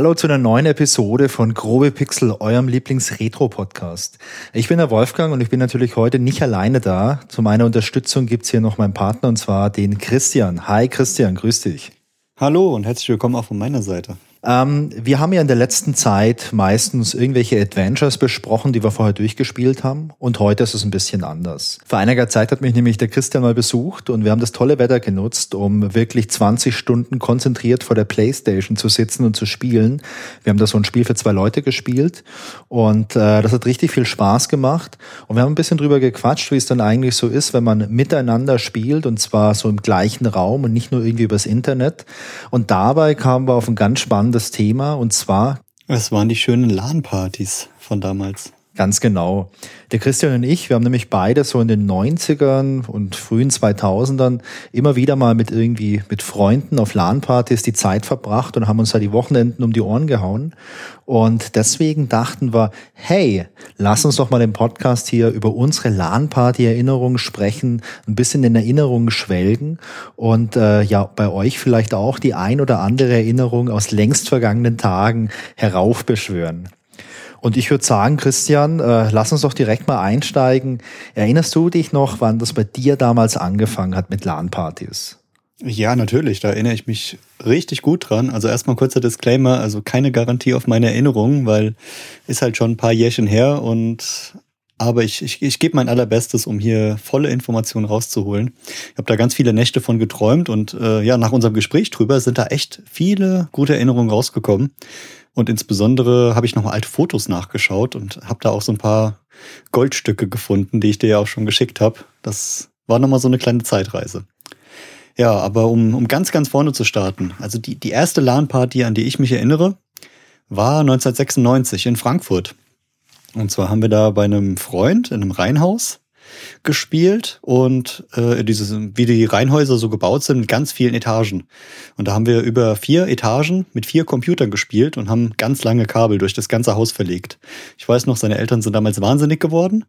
Hallo zu einer neuen Episode von Grobe Pixel, eurem Lieblings-Retro-Podcast. Ich bin der Wolfgang und ich bin natürlich heute nicht alleine da. Zu meiner Unterstützung gibt's hier noch meinen Partner und zwar den Christian. Hi Christian, grüß dich. Hallo und herzlich willkommen auch von meiner Seite. Ähm, wir haben ja in der letzten Zeit meistens irgendwelche Adventures besprochen, die wir vorher durchgespielt haben. Und heute ist es ein bisschen anders. Vor einiger Zeit hat mich nämlich der Christian mal besucht und wir haben das tolle Wetter genutzt, um wirklich 20 Stunden konzentriert vor der Playstation zu sitzen und zu spielen. Wir haben da so ein Spiel für zwei Leute gespielt und äh, das hat richtig viel Spaß gemacht. Und wir haben ein bisschen drüber gequatscht, wie es dann eigentlich so ist, wenn man miteinander spielt und zwar so im gleichen Raum und nicht nur irgendwie übers Internet. Und dabei kamen wir auf ein ganz spannendes spannendes Thema und zwar. Es waren die schönen LAN-Partys von damals. Ganz genau. Der Christian und ich, wir haben nämlich beide so in den 90ern und frühen 2000ern immer wieder mal mit irgendwie mit Freunden auf LAN-Partys die Zeit verbracht und haben uns da die Wochenenden um die Ohren gehauen. Und deswegen dachten wir, hey, lass uns doch mal im Podcast hier über unsere LAN-Party-Erinnerungen sprechen, ein bisschen in Erinnerungen schwelgen und äh, ja, bei euch vielleicht auch die ein oder andere Erinnerung aus längst vergangenen Tagen heraufbeschwören. Und ich würde sagen, Christian, äh, lass uns doch direkt mal einsteigen. Erinnerst du dich noch, wann das bei dir damals angefangen hat mit LAN-Partys? Ja, natürlich, da erinnere ich mich richtig gut dran. Also erstmal kurzer Disclaimer, also keine Garantie auf meine Erinnerungen, weil ist halt schon ein paar Jährchen her und aber ich, ich, ich gebe mein allerbestes, um hier volle Informationen rauszuholen. Ich habe da ganz viele Nächte von geträumt und äh, ja, nach unserem Gespräch drüber sind da echt viele gute Erinnerungen rausgekommen. Und insbesondere habe ich nochmal alte Fotos nachgeschaut und habe da auch so ein paar Goldstücke gefunden, die ich dir ja auch schon geschickt habe. Das war nochmal so eine kleine Zeitreise. Ja, aber um, um ganz, ganz vorne zu starten. Also die, die erste LAN-Party, an die ich mich erinnere, war 1996 in Frankfurt. Und zwar haben wir da bei einem Freund in einem Reihenhaus gespielt und äh, dieses, wie die Reihenhäuser so gebaut sind, mit ganz vielen Etagen. Und da haben wir über vier Etagen mit vier Computern gespielt und haben ganz lange Kabel durch das ganze Haus verlegt. Ich weiß noch, seine Eltern sind damals wahnsinnig geworden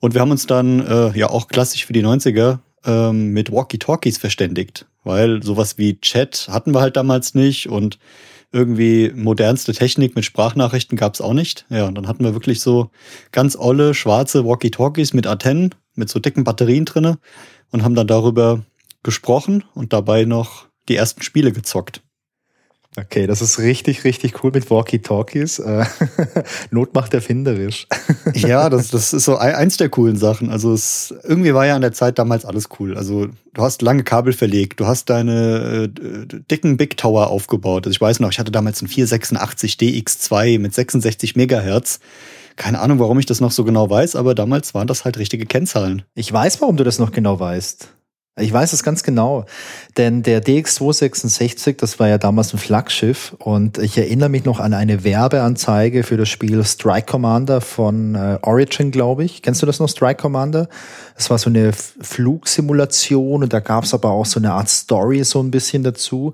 und wir haben uns dann äh, ja auch klassisch für die 90er ähm, mit Walkie-Talkies verständigt, weil sowas wie Chat hatten wir halt damals nicht und irgendwie modernste Technik mit Sprachnachrichten gab's auch nicht. Ja, und dann hatten wir wirklich so ganz olle schwarze Walkie-Talkies mit Antennen mit so dicken Batterien drinne und haben dann darüber gesprochen und dabei noch die ersten Spiele gezockt. Okay, das ist richtig, richtig cool mit Walkie-Talkies. Äh, Not macht erfinderisch. ja, das, das ist so eins der coolen Sachen. Also es, irgendwie war ja an der Zeit damals alles cool. Also du hast lange Kabel verlegt, du hast deine äh, dicken Big Tower aufgebaut. Also ich weiß noch, ich hatte damals einen 486 DX2 mit 66 Megahertz. Keine Ahnung, warum ich das noch so genau weiß, aber damals waren das halt richtige Kennzahlen. Ich weiß, warum du das noch genau weißt. Ich weiß es ganz genau, denn der DX266, das war ja damals ein Flaggschiff und ich erinnere mich noch an eine Werbeanzeige für das Spiel Strike Commander von äh, Origin, glaube ich. Kennst du das noch, Strike Commander? Es war so eine Flugsimulation und da gab es aber auch so eine Art Story so ein bisschen dazu.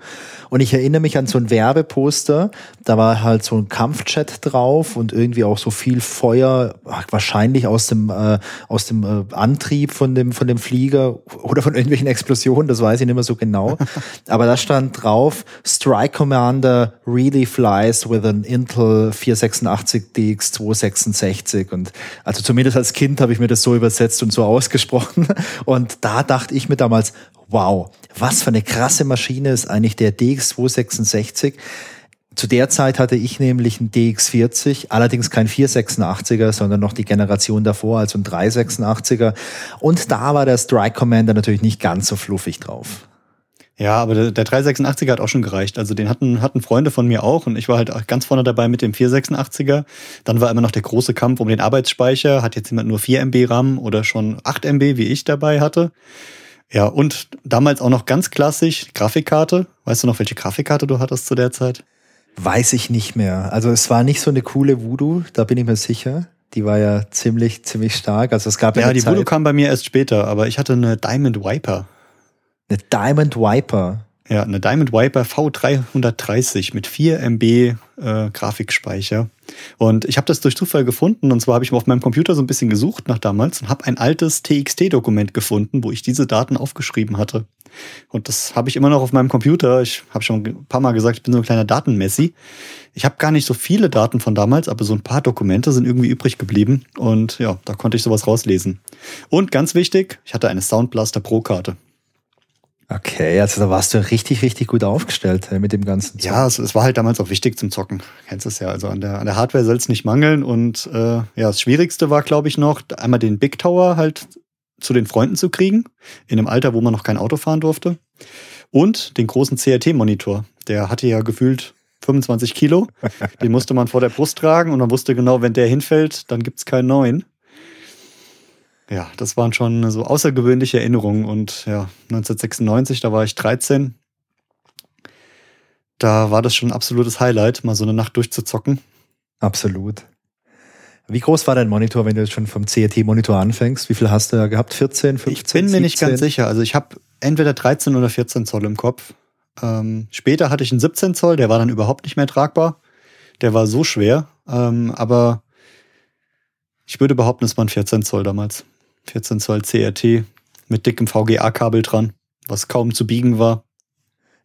Und ich erinnere mich an so ein Werbeposter, da war halt so ein Kampfchat drauf und irgendwie auch so viel Feuer, wahrscheinlich aus dem, äh, aus dem äh, Antrieb von dem, von dem Flieger oder von irgendwelchen Explosionen, das weiß ich nicht mehr so genau. Aber da stand drauf, Strike Commander really flies with an Intel 486 DX266. Und also zumindest als Kind habe ich mir das so übersetzt und so ausgesprochen. Und da dachte ich mir damals, wow, was für eine krasse Maschine ist eigentlich der DX266. Zu der Zeit hatte ich nämlich einen DX40, allerdings kein 486er, sondern noch die Generation davor, also ein 386er. Und da war der Strike Commander natürlich nicht ganz so fluffig drauf. Ja, aber der, der 386er hat auch schon gereicht. Also den hatten, hatten Freunde von mir auch und ich war halt ganz vorne dabei mit dem 486er. Dann war immer noch der große Kampf um den Arbeitsspeicher. Hat jetzt jemand nur 4 MB RAM oder schon 8 MB, wie ich dabei hatte? Ja, und damals auch noch ganz klassisch Grafikkarte. Weißt du noch, welche Grafikkarte du hattest zu der Zeit? Weiß ich nicht mehr. Also es war nicht so eine coole Voodoo, da bin ich mir sicher. Die war ja ziemlich, ziemlich stark. Also es gab ja, ja die Zeit, Voodoo kam bei mir erst später, aber ich hatte eine Diamond Viper. Eine Diamond Viper? Ja, eine Diamond Viper V330 mit 4 MB äh, Grafikspeicher. Und ich habe das durch Zufall gefunden. Und zwar habe ich auf meinem Computer so ein bisschen gesucht nach damals und habe ein altes TXT-Dokument gefunden, wo ich diese Daten aufgeschrieben hatte. Und das habe ich immer noch auf meinem Computer. Ich habe schon ein paar Mal gesagt, ich bin so ein kleiner Datenmessi. Ich habe gar nicht so viele Daten von damals, aber so ein paar Dokumente sind irgendwie übrig geblieben. Und ja, da konnte ich sowas rauslesen. Und ganz wichtig, ich hatte eine Soundblaster Pro-Karte. Okay, also da warst du richtig, richtig gut aufgestellt mit dem ganzen. Zocken. Ja, es, es, war halt damals auch wichtig zum Zocken. Kennst es ja. Also an der, an der Hardware soll es nicht mangeln. Und äh, ja, das Schwierigste war, glaube ich, noch, einmal den Big Tower halt zu den Freunden zu kriegen, in einem Alter, wo man noch kein Auto fahren durfte. Und den großen CRT-Monitor. Der hatte ja gefühlt 25 Kilo. Den musste man vor der Brust tragen und man wusste genau, wenn der hinfällt, dann gibt's keinen neuen. Ja, das waren schon so außergewöhnliche Erinnerungen. Und ja, 1996, da war ich 13. Da war das schon ein absolutes Highlight, mal so eine Nacht durchzuzocken. Absolut. Wie groß war dein Monitor, wenn du jetzt schon vom CRT-Monitor anfängst? Wie viel hast du da gehabt? 14, 15? Ich bin mir 17? nicht ganz sicher. Also ich habe entweder 13 oder 14 Zoll im Kopf. Ähm, später hatte ich einen 17 Zoll, der war dann überhaupt nicht mehr tragbar. Der war so schwer. Ähm, aber ich würde behaupten, es waren 14 Zoll damals. 14 Zoll CRT mit dickem VGA-Kabel dran, was kaum zu biegen war.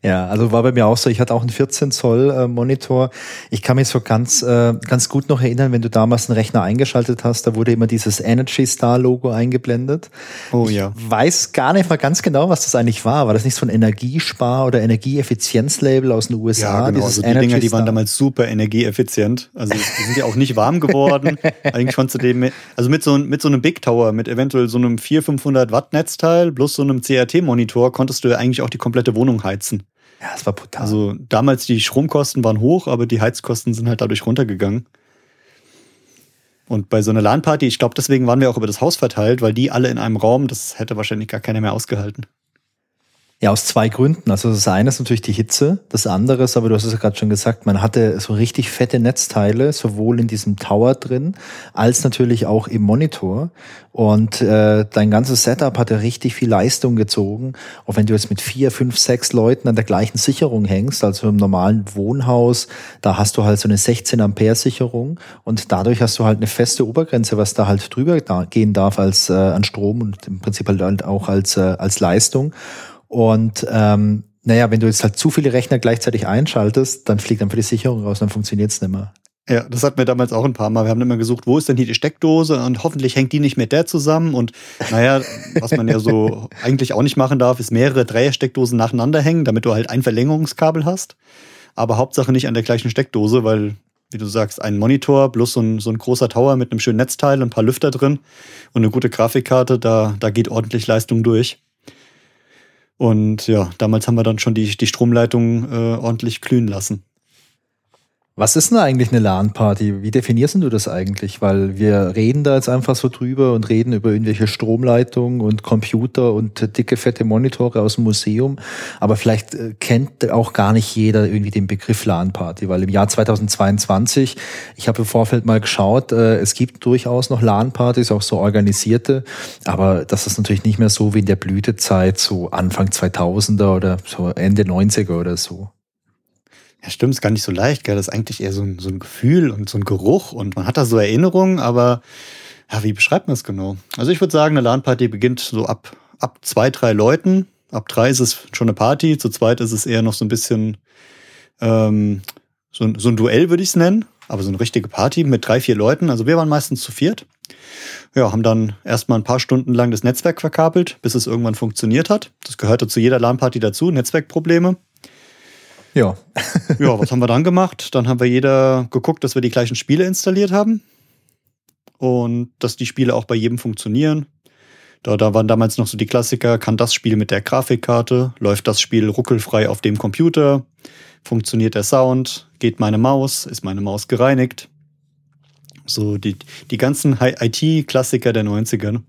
Ja, also war bei mir auch so, ich hatte auch einen 14 Zoll äh, Monitor. Ich kann mich so ganz, äh, ganz gut noch erinnern, wenn du damals einen Rechner eingeschaltet hast, da wurde immer dieses Energy Star Logo eingeblendet. Oh ja. Ich weiß gar nicht mal ganz genau, was das eigentlich war. War das nicht so ein Energiespar- oder Energieeffizienzlabel aus den USA? Ja, genau. Also die Energy Dinger, die waren damals super energieeffizient. Also die sind ja auch nicht warm geworden. Eigentlich konntest du dem, also mit so, mit so einem Big Tower, mit eventuell so einem 400, 500 Watt Netzteil plus so einem CRT-Monitor konntest du ja eigentlich auch die komplette Wohnung heizen. Ja, es war brutal. Also damals die Stromkosten waren hoch, aber die Heizkosten sind halt dadurch runtergegangen. Und bei so einer LAN-Party, ich glaube, deswegen waren wir auch über das Haus verteilt, weil die alle in einem Raum, das hätte wahrscheinlich gar keiner mehr ausgehalten. Ja, aus zwei Gründen. Also das eine ist natürlich die Hitze, das andere ist, aber du hast es ja gerade schon gesagt, man hatte so richtig fette Netzteile, sowohl in diesem Tower drin, als natürlich auch im Monitor. Und äh, dein ganzes Setup hatte richtig viel Leistung gezogen. Auch wenn du jetzt mit vier, fünf, sechs Leuten an der gleichen Sicherung hängst, also im normalen Wohnhaus, da hast du halt so eine 16 Ampere Sicherung und dadurch hast du halt eine feste Obergrenze, was da halt drüber gehen darf als äh, an Strom und im Prinzip halt auch als, äh, als Leistung. Und ähm, naja, wenn du jetzt halt zu viele Rechner gleichzeitig einschaltest, dann fliegt dann für die Sicherung raus, dann funktioniert es nicht mehr. Ja, das hatten wir damals auch ein paar Mal. Wir haben immer gesucht, wo ist denn hier die Steckdose und hoffentlich hängt die nicht mit der zusammen. Und naja, was man ja so eigentlich auch nicht machen darf, ist mehrere Dreiersteckdosen nacheinander hängen, damit du halt ein Verlängerungskabel hast. Aber Hauptsache nicht an der gleichen Steckdose, weil, wie du sagst, ein Monitor plus so ein, so ein großer Tower mit einem schönen Netzteil und ein paar Lüfter drin und eine gute Grafikkarte, da, da geht ordentlich Leistung durch. Und ja, damals haben wir dann schon die, die Stromleitung äh, ordentlich glühen lassen. Was ist denn eigentlich eine LAN-Party? Wie definierst du das eigentlich? Weil wir reden da jetzt einfach so drüber und reden über irgendwelche Stromleitungen und Computer und dicke, fette Monitore aus dem Museum. Aber vielleicht äh, kennt auch gar nicht jeder irgendwie den Begriff LAN-Party, weil im Jahr 2022, ich habe im Vorfeld mal geschaut, äh, es gibt durchaus noch LAN-Partys, auch so organisierte. Aber das ist natürlich nicht mehr so wie in der Blütezeit, so Anfang 2000er oder so Ende 90er oder so. Ja, stimmt, ist gar nicht so leicht, gell? Das ist eigentlich eher so ein, so ein Gefühl und so ein Geruch und man hat da so Erinnerungen, aber ja, wie beschreibt man es genau? Also ich würde sagen, eine LAN-Party beginnt so ab, ab zwei, drei Leuten. Ab drei ist es schon eine Party, zu zweit ist es eher noch so ein bisschen ähm, so, so ein Duell, würde ich es nennen, aber so eine richtige Party mit drei, vier Leuten. Also wir waren meistens zu viert. Ja, haben dann erstmal ein paar Stunden lang das Netzwerk verkabelt, bis es irgendwann funktioniert hat. Das gehörte zu jeder LAN-Party dazu, Netzwerkprobleme. Ja. ja, was haben wir dann gemacht? Dann haben wir jeder geguckt, dass wir die gleichen Spiele installiert haben und dass die Spiele auch bei jedem funktionieren. Da, da waren damals noch so die Klassiker, kann das Spiel mit der Grafikkarte, läuft das Spiel ruckelfrei auf dem Computer, funktioniert der Sound, geht meine Maus, ist meine Maus gereinigt. So die, die ganzen IT-Klassiker der 90er.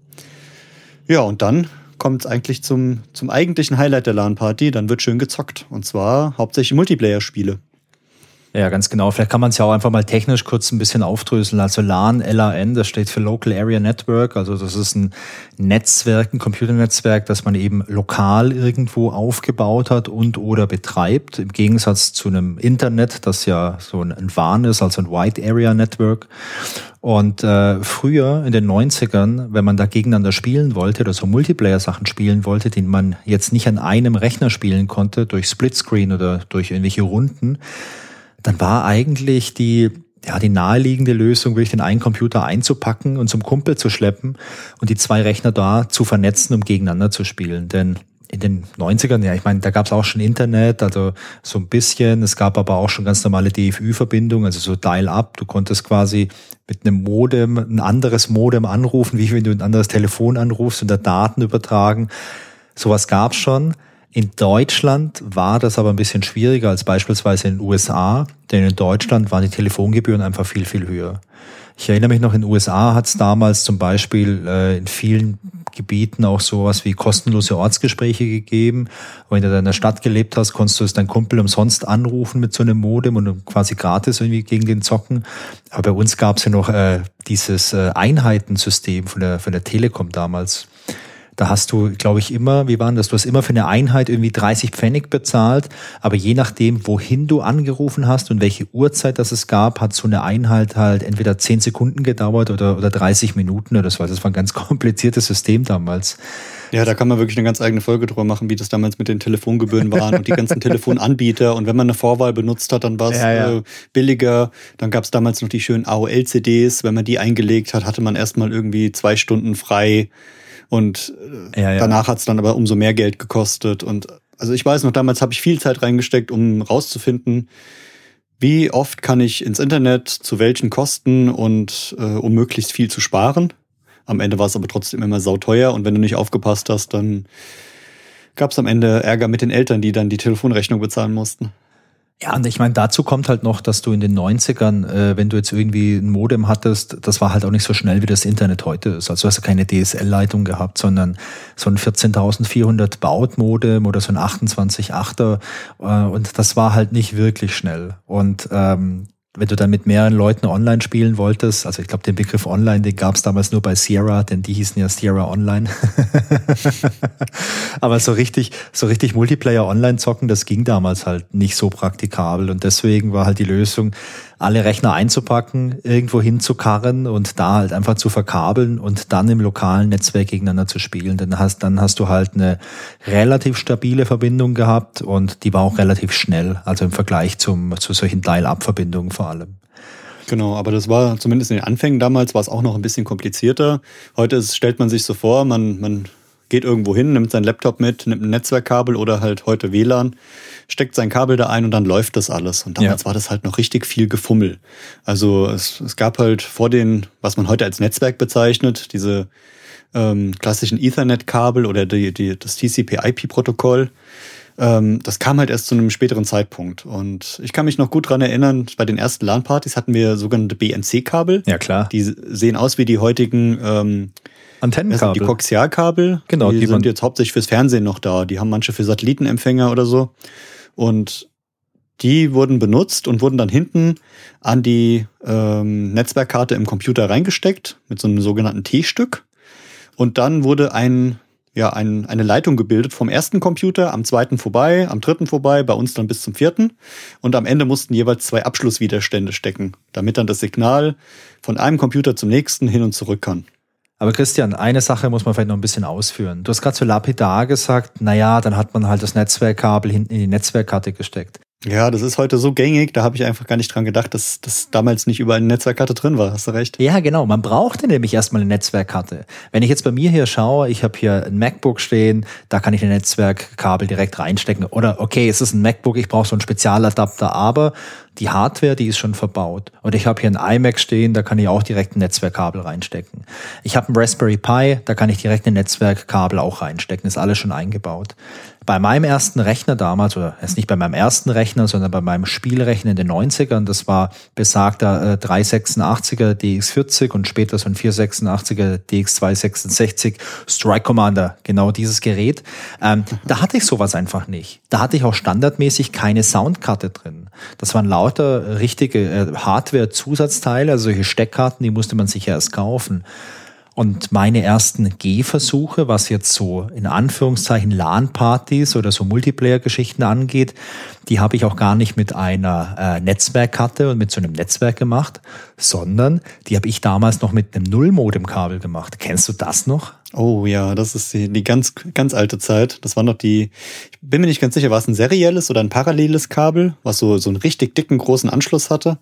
Ja, und dann kommt es eigentlich zum, zum eigentlichen Highlight der LAN-Party. Dann wird schön gezockt. Und zwar hauptsächlich Multiplayer-Spiele. Ja, ganz genau. Vielleicht kann man es ja auch einfach mal technisch kurz ein bisschen aufdröseln. Also LAN, LAN, das steht für Local Area Network. Also das ist ein Netzwerk, ein Computernetzwerk, das man eben lokal irgendwo aufgebaut hat und oder betreibt. Im Gegensatz zu einem Internet, das ja so ein, ein WAN ist, also ein Wide Area Network. Und äh, früher in den 90ern, wenn man da gegeneinander spielen wollte oder so Multiplayer-Sachen spielen wollte, den man jetzt nicht an einem Rechner spielen konnte, durch Splitscreen oder durch irgendwelche Runden, dann war eigentlich die, ja, die naheliegende Lösung, wirklich den einen Computer einzupacken und zum Kumpel zu schleppen und die zwei Rechner da zu vernetzen, um gegeneinander zu spielen. Denn in den 90ern, ja, ich meine, da gab es auch schon Internet, also so ein bisschen. Es gab aber auch schon ganz normale DFÜ-Verbindungen, also so Dial-up. Du konntest quasi mit einem Modem ein anderes Modem anrufen, wie wenn du ein anderes Telefon anrufst und da Daten übertragen. Sowas gab's schon. In Deutschland war das aber ein bisschen schwieriger als beispielsweise in den USA, denn in Deutschland waren die Telefongebühren einfach viel, viel höher. Ich erinnere mich noch, in den USA hat es damals zum Beispiel äh, in vielen Gebieten auch sowas wie kostenlose Ortsgespräche gegeben. Wenn du in der Stadt gelebt hast, konntest du es dein Kumpel umsonst anrufen mit so einem Modem und quasi gratis irgendwie gegen den zocken. Aber bei uns gab es ja noch äh, dieses äh, Einheitensystem von der, von der Telekom damals. Da hast du, glaube ich, immer, wie waren das? Du hast immer für eine Einheit irgendwie 30 Pfennig bezahlt, aber je nachdem, wohin du angerufen hast und welche Uhrzeit das es gab, hat so eine Einheit halt entweder 10 Sekunden gedauert oder, oder 30 Minuten oder so. Das war ein ganz kompliziertes System damals. Ja, da kann man wirklich eine ganz eigene Folge drüber machen, wie das damals mit den Telefongebühren waren und die ganzen Telefonanbieter. Und wenn man eine Vorwahl benutzt hat, dann war es ja, ja. äh, billiger. Dann gab es damals noch die schönen AOL-CDs. Wenn man die eingelegt hat, hatte man erstmal irgendwie zwei Stunden frei. Und äh, ja, ja. danach hat es dann aber umso mehr Geld gekostet. Und also ich weiß noch, damals habe ich viel Zeit reingesteckt, um rauszufinden, wie oft kann ich ins Internet, zu welchen Kosten und äh, um möglichst viel zu sparen. Am Ende war es aber trotzdem immer sauteuer und wenn du nicht aufgepasst hast, dann gab es am Ende Ärger mit den Eltern, die dann die Telefonrechnung bezahlen mussten. Ja, und ich meine, dazu kommt halt noch, dass du in den 90ern, äh, wenn du jetzt irgendwie ein Modem hattest, das war halt auch nicht so schnell, wie das Internet heute ist. Also du hast du keine DSL-Leitung gehabt, sondern so ein 14.400 Baut-Modem oder so ein 28.8er. Äh, und das war halt nicht wirklich schnell. Und ähm, wenn du dann mit mehreren Leuten online spielen wolltest, also ich glaube, den Begriff online, den gab es damals nur bei Sierra, denn die hießen ja Sierra Online. Aber so richtig, so richtig Multiplayer online zocken, das ging damals halt nicht so praktikabel. Und deswegen war halt die Lösung, alle Rechner einzupacken, irgendwo hinzukarren und da halt einfach zu verkabeln und dann im lokalen Netzwerk gegeneinander zu spielen. Dann hast, dann hast du halt eine relativ stabile Verbindung gehabt und die war auch relativ schnell, also im Vergleich zum, zu solchen Dial-Up-Verbindungen vor allem. Genau, aber das war zumindest in den Anfängen damals war es auch noch ein bisschen komplizierter. Heute ist, stellt man sich so vor, man, man geht irgendwo hin, nimmt sein Laptop mit, nimmt ein Netzwerkkabel oder halt heute WLAN, steckt sein Kabel da ein und dann läuft das alles. Und damals ja. war das halt noch richtig viel Gefummel. Also es, es gab halt vor den, was man heute als Netzwerk bezeichnet, diese ähm, klassischen Ethernet-Kabel oder die, die, das TCP-IP-Protokoll. Ähm, das kam halt erst zu einem späteren Zeitpunkt. Und ich kann mich noch gut dran erinnern, bei den ersten LAN-Partys hatten wir sogenannte BNC-Kabel. Ja, klar. Die sehen aus wie die heutigen ähm, Antennenkabel. Die Koaxialkabel. Genau. Die, die sind jetzt hauptsächlich fürs Fernsehen noch da. Die haben manche für Satellitenempfänger oder so. Und die wurden benutzt und wurden dann hinten an die ähm, Netzwerkkarte im Computer reingesteckt mit so einem sogenannten T-Stück. Und dann wurde ein, ja, ein, eine Leitung gebildet vom ersten Computer am zweiten vorbei, am dritten vorbei, bei uns dann bis zum vierten. Und am Ende mussten jeweils zwei Abschlusswiderstände stecken, damit dann das Signal von einem Computer zum nächsten hin und zurück kann. Aber Christian, eine Sache muss man vielleicht noch ein bisschen ausführen. Du hast gerade so lapidar gesagt, naja, dann hat man halt das Netzwerkkabel hinten in die Netzwerkkarte gesteckt. Ja, das ist heute so gängig, da habe ich einfach gar nicht dran gedacht, dass das damals nicht überall eine Netzwerkkarte drin war. Hast du recht? Ja, genau. Man brauchte nämlich erstmal eine Netzwerkkarte. Wenn ich jetzt bei mir hier schaue, ich habe hier ein MacBook stehen, da kann ich ein Netzwerkkabel direkt reinstecken. Oder okay, es ist ein MacBook, ich brauche so einen Spezialadapter, aber die Hardware, die ist schon verbaut. Und ich habe hier ein iMac stehen, da kann ich auch direkt ein Netzwerkkabel reinstecken. Ich habe ein Raspberry Pi, da kann ich direkt ein Netzwerkkabel auch reinstecken. Ist alles schon eingebaut. Bei meinem ersten Rechner damals, oder erst nicht bei meinem ersten Rechner, sondern bei meinem Spielrechner in den 90ern, das war besagter äh, 386er DX40 und später so ein 486er DX266 Strike Commander, genau dieses Gerät. Ähm, da hatte ich sowas einfach nicht. Da hatte ich auch standardmäßig keine Soundkarte drin. Das waren lauter richtige äh, Hardware-Zusatzteile, also solche Steckkarten, die musste man sich erst kaufen. Und meine ersten Gehversuche, was jetzt so in Anführungszeichen LAN-Partys oder so Multiplayer-Geschichten angeht, die habe ich auch gar nicht mit einer äh, Netzwerkkarte und mit so einem Netzwerk gemacht, sondern die habe ich damals noch mit einem Nullmodem-Kabel gemacht. Kennst du das noch? Oh ja, das ist die, die ganz, ganz alte Zeit. Das war noch die, ich bin mir nicht ganz sicher, war es ein serielles oder ein paralleles Kabel, was so, so einen richtig dicken, großen Anschluss hatte.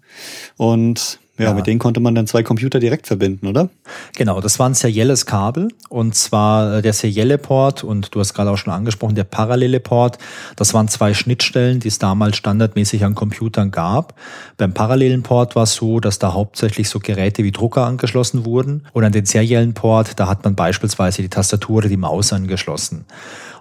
Und ja, ja, mit denen konnte man dann zwei Computer direkt verbinden, oder? Genau, das war ein serielles Kabel und zwar äh, der serielle Port und du hast gerade auch schon angesprochen, der parallele Port. Das waren zwei Schnittstellen, die es damals standardmäßig an Computern gab. Beim parallelen Port war es so, dass da hauptsächlich so Geräte wie Drucker angeschlossen wurden und an den seriellen Port, da hat man beispielsweise die Tastatur oder die Maus angeschlossen.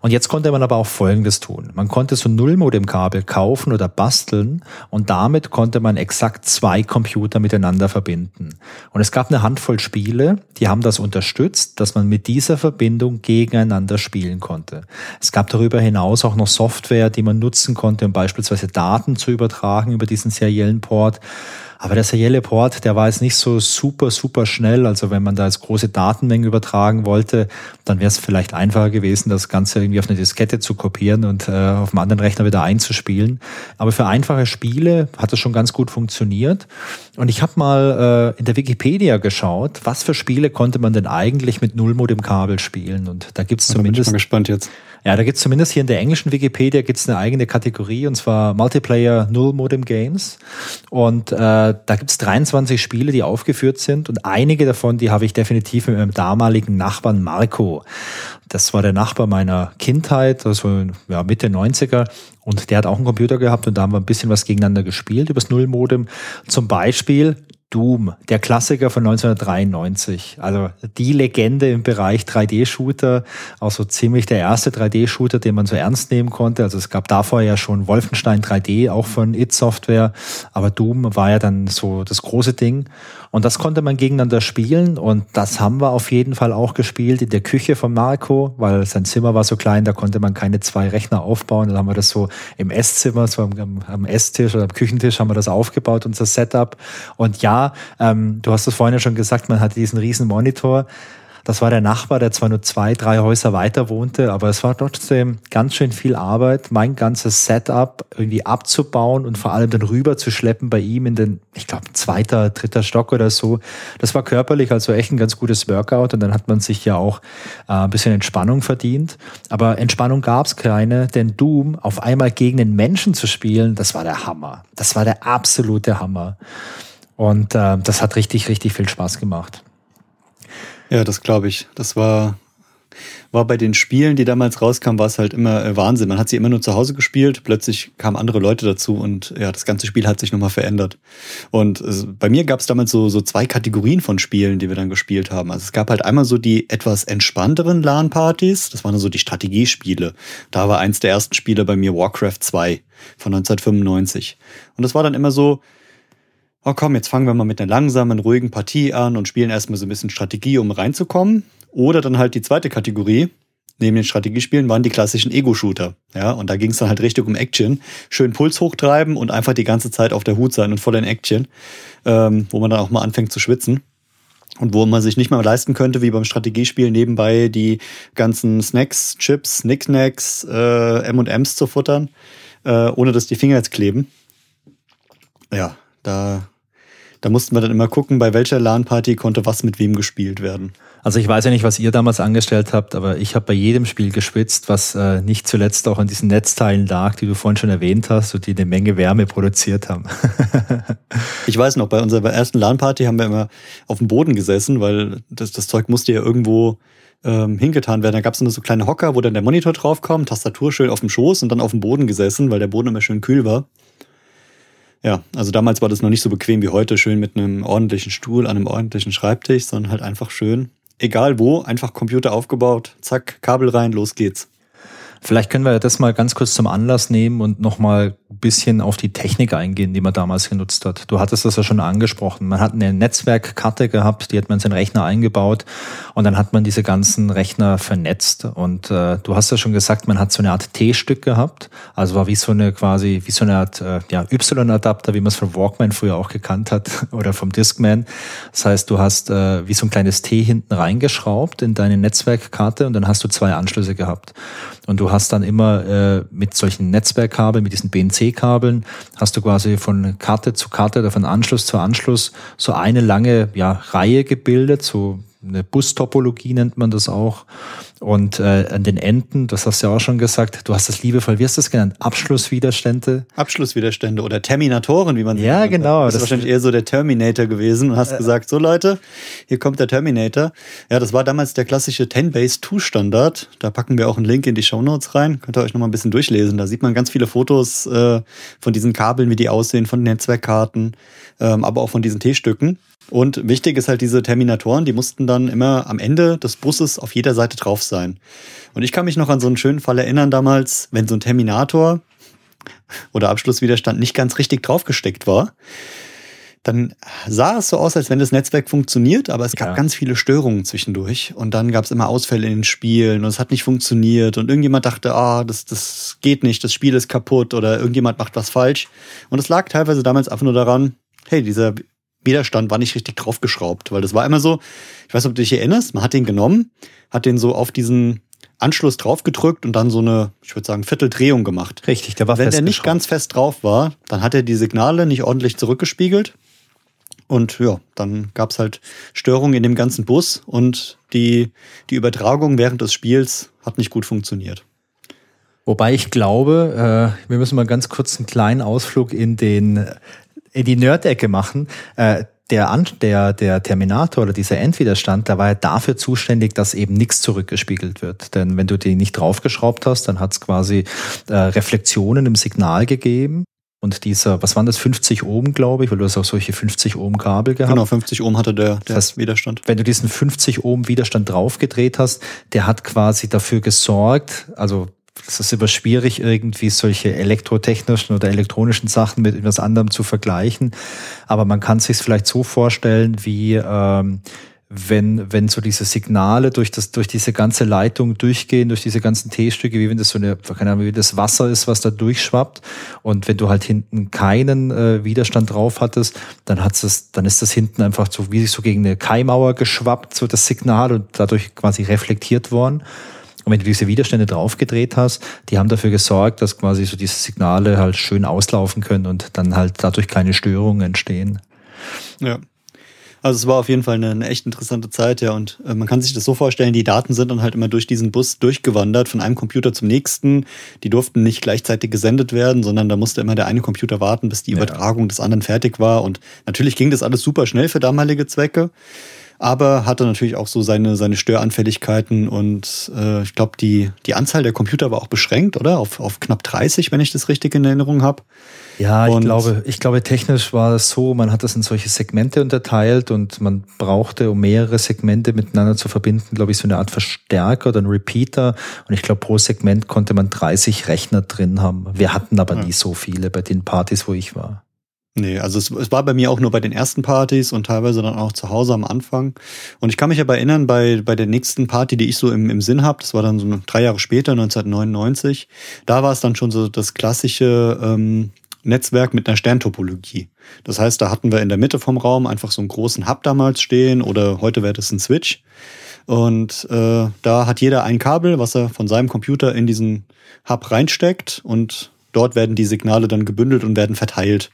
Und jetzt konnte man aber auch Folgendes tun. Man konnte so Nullmodem-Kabel kaufen oder basteln und damit konnte man exakt zwei Computer miteinander verbinden. Und es gab eine Handvoll Spiele, die haben das unterstützt, dass man mit dieser Verbindung gegeneinander spielen konnte. Es gab darüber hinaus auch noch Software, die man nutzen konnte, um beispielsweise Daten zu übertragen über diesen seriellen Port. Aber der serielle Port, der war jetzt nicht so super, super schnell. Also wenn man da jetzt große Datenmengen übertragen wollte, dann wäre es vielleicht einfacher gewesen, das Ganze irgendwie auf eine Diskette zu kopieren und äh, auf dem anderen Rechner wieder einzuspielen. Aber für einfache Spiele hat das schon ganz gut funktioniert. Und ich habe mal äh, in der Wikipedia geschaut, was für Spiele konnte man denn eigentlich mit Nullmodem-Kabel spielen. Und da gibt es zumindest. Ich bin mal gespannt jetzt. Ja, da gibt's zumindest hier in der englischen Wikipedia gibt's eine eigene Kategorie und zwar Multiplayer Null Modem Games. Und äh, da gibt's 23 Spiele, die aufgeführt sind und einige davon, die habe ich definitiv mit meinem damaligen Nachbarn Marco. Das war der Nachbar meiner Kindheit, also ja, Mitte 90er. Und der hat auch einen Computer gehabt und da haben wir ein bisschen was gegeneinander gespielt übers Nullmodem. Zum Beispiel Doom, der Klassiker von 1993. Also die Legende im Bereich 3D-Shooter, auch so ziemlich der erste 3D-Shooter, den man so ernst nehmen konnte. Also es gab davor ja schon Wolfenstein 3D, auch von It Software, aber Doom war ja dann so das große Ding. Und das konnte man gegeneinander spielen und das haben wir auf jeden Fall auch gespielt in der Küche von Marco, weil sein Zimmer war so klein, da konnte man keine zwei Rechner aufbauen. Dann haben wir das so im Esszimmer, so am, am Esstisch oder am Küchentisch haben wir das aufgebaut, unser Setup. Und ja, ähm, du hast es vorhin ja schon gesagt, man hatte diesen riesen Monitor. Das war der Nachbar, der zwar nur zwei, drei Häuser weiter wohnte, aber es war trotzdem ganz schön viel Arbeit, mein ganzes Setup irgendwie abzubauen und vor allem dann rüber zu schleppen bei ihm in den, ich glaube, zweiter, dritter Stock oder so. Das war körperlich also echt ein ganz gutes Workout und dann hat man sich ja auch äh, ein bisschen Entspannung verdient. Aber Entspannung gab's keine, denn Doom auf einmal gegen den Menschen zu spielen, das war der Hammer. Das war der absolute Hammer. Und äh, das hat richtig, richtig viel Spaß gemacht. Ja, das glaube ich. Das war, war bei den Spielen, die damals rauskamen, war es halt immer äh, Wahnsinn. Man hat sie immer nur zu Hause gespielt, plötzlich kamen andere Leute dazu und ja, das ganze Spiel hat sich nochmal verändert. Und äh, bei mir gab es damals so, so zwei Kategorien von Spielen, die wir dann gespielt haben. Also es gab halt einmal so die etwas entspannteren LAN-Partys, das waren so die Strategiespiele. Da war eins der ersten Spiele bei mir Warcraft 2 von 1995. Und das war dann immer so, oh komm, jetzt fangen wir mal mit einer langsamen, ruhigen Partie an und spielen erstmal so ein bisschen Strategie, um reinzukommen. Oder dann halt die zweite Kategorie, neben den Strategiespielen, waren die klassischen Ego-Shooter. Ja, und da ging es dann halt richtig um Action. Schön Puls hochtreiben und einfach die ganze Zeit auf der Hut sein und voll in Action, ähm, wo man dann auch mal anfängt zu schwitzen. Und wo man sich nicht mal leisten könnte, wie beim Strategiespiel, nebenbei die ganzen Snacks, Chips, Knickknacks, äh, M&M's zu futtern, äh, ohne dass die Finger jetzt kleben. Ja, da da mussten wir dann immer gucken, bei welcher LAN-Party konnte was mit wem gespielt werden. Also ich weiß ja nicht, was ihr damals angestellt habt, aber ich habe bei jedem Spiel geschwitzt, was äh, nicht zuletzt auch an diesen Netzteilen lag, die du vorhin schon erwähnt hast und die eine Menge Wärme produziert haben. ich weiß noch, bei unserer ersten LAN-Party haben wir immer auf dem Boden gesessen, weil das, das Zeug musste ja irgendwo ähm, hingetan werden. Da gab es nur so kleine Hocker, wo dann der Monitor draufkam, Tastatur schön auf dem Schoß und dann auf dem Boden gesessen, weil der Boden immer schön kühl war. Ja, also damals war das noch nicht so bequem wie heute, schön mit einem ordentlichen Stuhl an einem ordentlichen Schreibtisch, sondern halt einfach schön, egal wo, einfach Computer aufgebaut, zack, Kabel rein, los geht's. Vielleicht können wir das mal ganz kurz zum Anlass nehmen und nochmal bisschen auf die Technik eingehen, die man damals genutzt hat. Du hattest das ja schon angesprochen. Man hat eine Netzwerkkarte gehabt, die hat man in seinen Rechner eingebaut und dann hat man diese ganzen Rechner vernetzt. Und äh, du hast ja schon gesagt, man hat so eine Art T-Stück gehabt. Also war wie so eine quasi, wie so eine Art äh, ja, Y-Adapter, wie man es vom Walkman früher auch gekannt hat oder vom Discman. Das heißt, du hast äh, wie so ein kleines T hinten reingeschraubt in deine Netzwerkkarte und dann hast du zwei Anschlüsse gehabt. Und du hast dann immer äh, mit solchen Netzwerkkabeln, mit diesen BNC-Kabeln, hast du quasi von Karte zu Karte oder von Anschluss zu Anschluss so eine lange ja, Reihe gebildet, so eine Bustopologie nennt man das auch. Und äh, an den Enden, das hast du ja auch schon gesagt, du hast das liebevoll, wie hast du das genannt? Abschlusswiderstände? Abschlusswiderstände oder Terminatoren, wie man Ja, sagt. genau. Das ist wahrscheinlich eher so der Terminator gewesen und hast äh, gesagt, so Leute, hier kommt der Terminator. Ja, das war damals der klassische 10-Base-2-Standard. Da packen wir auch einen Link in die Show Notes rein. Könnt ihr euch nochmal ein bisschen durchlesen. Da sieht man ganz viele Fotos äh, von diesen Kabeln, wie die aussehen, von Netzwerkkarten, ähm, aber auch von diesen T-Stücken. Und wichtig ist halt diese Terminatoren, die mussten dann immer am Ende des Busses auf jeder Seite drauf sein. Und ich kann mich noch an so einen schönen Fall erinnern damals, wenn so ein Terminator oder Abschlusswiderstand nicht ganz richtig draufgesteckt war, dann sah es so aus, als wenn das Netzwerk funktioniert, aber es gab ja. ganz viele Störungen zwischendurch und dann gab es immer Ausfälle in den Spielen und es hat nicht funktioniert und irgendjemand dachte, ah, das, das geht nicht, das Spiel ist kaputt oder irgendjemand macht was falsch. Und es lag teilweise damals einfach nur daran, hey, dieser Widerstand war nicht richtig draufgeschraubt, weil das war immer so, ich weiß nicht, ob du dich erinnerst, man hat den genommen, hat den so auf diesen Anschluss draufgedrückt und dann so eine, ich würde sagen, Vierteldrehung gemacht. Richtig, der war Wenn der nicht ganz fest drauf war, dann hat er die Signale nicht ordentlich zurückgespiegelt. Und ja, dann gab's halt Störungen in dem ganzen Bus und die, die Übertragung während des Spiels hat nicht gut funktioniert. Wobei ich glaube, äh, wir müssen mal ganz kurz einen kleinen Ausflug in den in die Nerd-Ecke machen. Äh, der, der, der Terminator oder dieser Endwiderstand, der war ja dafür zuständig, dass eben nichts zurückgespiegelt wird. Denn wenn du die nicht draufgeschraubt hast, dann hat es quasi äh, Reflexionen im Signal gegeben. Und dieser, was waren das, 50 Ohm, glaube ich, weil du hast auch solche 50 Ohm Kabel gehabt. Genau, 50 Ohm hatte der, der das heißt, Widerstand. Wenn du diesen 50 Ohm Widerstand draufgedreht hast, der hat quasi dafür gesorgt, also es ist immer schwierig, irgendwie solche elektrotechnischen oder elektronischen Sachen mit etwas anderem zu vergleichen. Aber man kann sich es vielleicht so vorstellen, wie ähm, wenn, wenn so diese Signale durch, das, durch diese ganze Leitung durchgehen, durch diese ganzen T-Stücke, wie wenn das so eine, keine Ahnung, wie das Wasser ist, was da durchschwappt. Und wenn du halt hinten keinen äh, Widerstand drauf hattest, dann hat's das, dann ist das hinten einfach so wie sich so gegen eine Kaimauer geschwappt, so das Signal und dadurch quasi reflektiert worden. Und wenn du diese Widerstände draufgedreht hast, die haben dafür gesorgt, dass quasi so diese Signale halt schön auslaufen können und dann halt dadurch keine Störungen entstehen. Ja. Also es war auf jeden Fall eine, eine echt interessante Zeit, ja. Und äh, man kann sich das so vorstellen, die Daten sind dann halt immer durch diesen Bus durchgewandert, von einem Computer zum nächsten. Die durften nicht gleichzeitig gesendet werden, sondern da musste immer der eine Computer warten, bis die ja. Übertragung des anderen fertig war. Und natürlich ging das alles super schnell für damalige Zwecke aber hatte natürlich auch so seine, seine Störanfälligkeiten und äh, ich glaube, die, die Anzahl der Computer war auch beschränkt, oder? Auf, auf knapp 30, wenn ich das richtig in Erinnerung habe. Ja, ich glaube, ich glaube, technisch war es so, man hat das in solche Segmente unterteilt und man brauchte, um mehrere Segmente miteinander zu verbinden, glaube ich, so eine Art Verstärker oder ein Repeater. Und ich glaube, pro Segment konnte man 30 Rechner drin haben. Wir hatten aber ja. nie so viele bei den Partys, wo ich war. Nee, also es, es, war bei mir auch nur bei den ersten Partys und teilweise dann auch zu Hause am Anfang. Und ich kann mich aber erinnern, bei, bei der nächsten Party, die ich so im, im Sinn habe, das war dann so drei Jahre später, 1999, da war es dann schon so das klassische ähm, Netzwerk mit einer Sterntopologie. Das heißt, da hatten wir in der Mitte vom Raum einfach so einen großen Hub damals stehen oder heute wäre das ein Switch. Und äh, da hat jeder ein Kabel, was er von seinem Computer in diesen Hub reinsteckt und dort werden die Signale dann gebündelt und werden verteilt.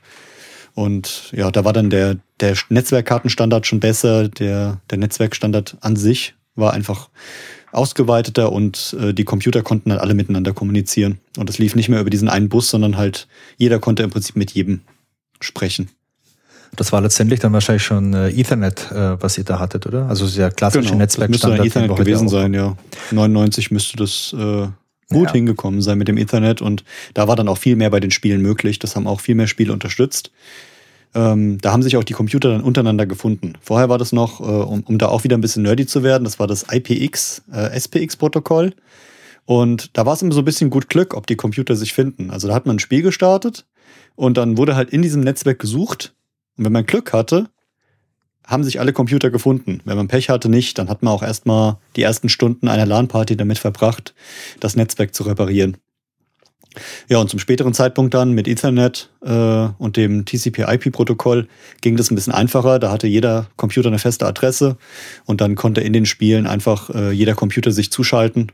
Und ja, da war dann der, der Netzwerkkartenstandard schon besser. Der, der Netzwerkstandard an sich war einfach ausgeweiteter und äh, die Computer konnten dann alle miteinander kommunizieren. Und es lief nicht mehr über diesen einen Bus, sondern halt jeder konnte im Prinzip mit jedem sprechen. Das war letztendlich dann wahrscheinlich schon äh, Ethernet, äh, was ihr da hattet, oder? Also sehr klassische genau, Netzwerkstandard. Das müsste Ethernet gewesen sein, ja. 99 müsste das äh, gut ja. hingekommen sein mit dem Ethernet und da war dann auch viel mehr bei den Spielen möglich. Das haben auch viel mehr Spiele unterstützt. Ähm, da haben sich auch die Computer dann untereinander gefunden. Vorher war das noch, äh, um, um da auch wieder ein bisschen nerdy zu werden, das war das IPX, äh, SPX-Protokoll. Und da war es immer so ein bisschen gut Glück, ob die Computer sich finden. Also da hat man ein Spiel gestartet und dann wurde halt in diesem Netzwerk gesucht. Und wenn man Glück hatte, haben sich alle Computer gefunden. Wenn man Pech hatte, nicht, dann hat man auch erstmal die ersten Stunden einer LAN-Party damit verbracht, das Netzwerk zu reparieren. Ja, und zum späteren Zeitpunkt dann mit Ethernet äh, und dem TCP-IP-Protokoll ging das ein bisschen einfacher. Da hatte jeder Computer eine feste Adresse und dann konnte in den Spielen einfach äh, jeder Computer sich zuschalten.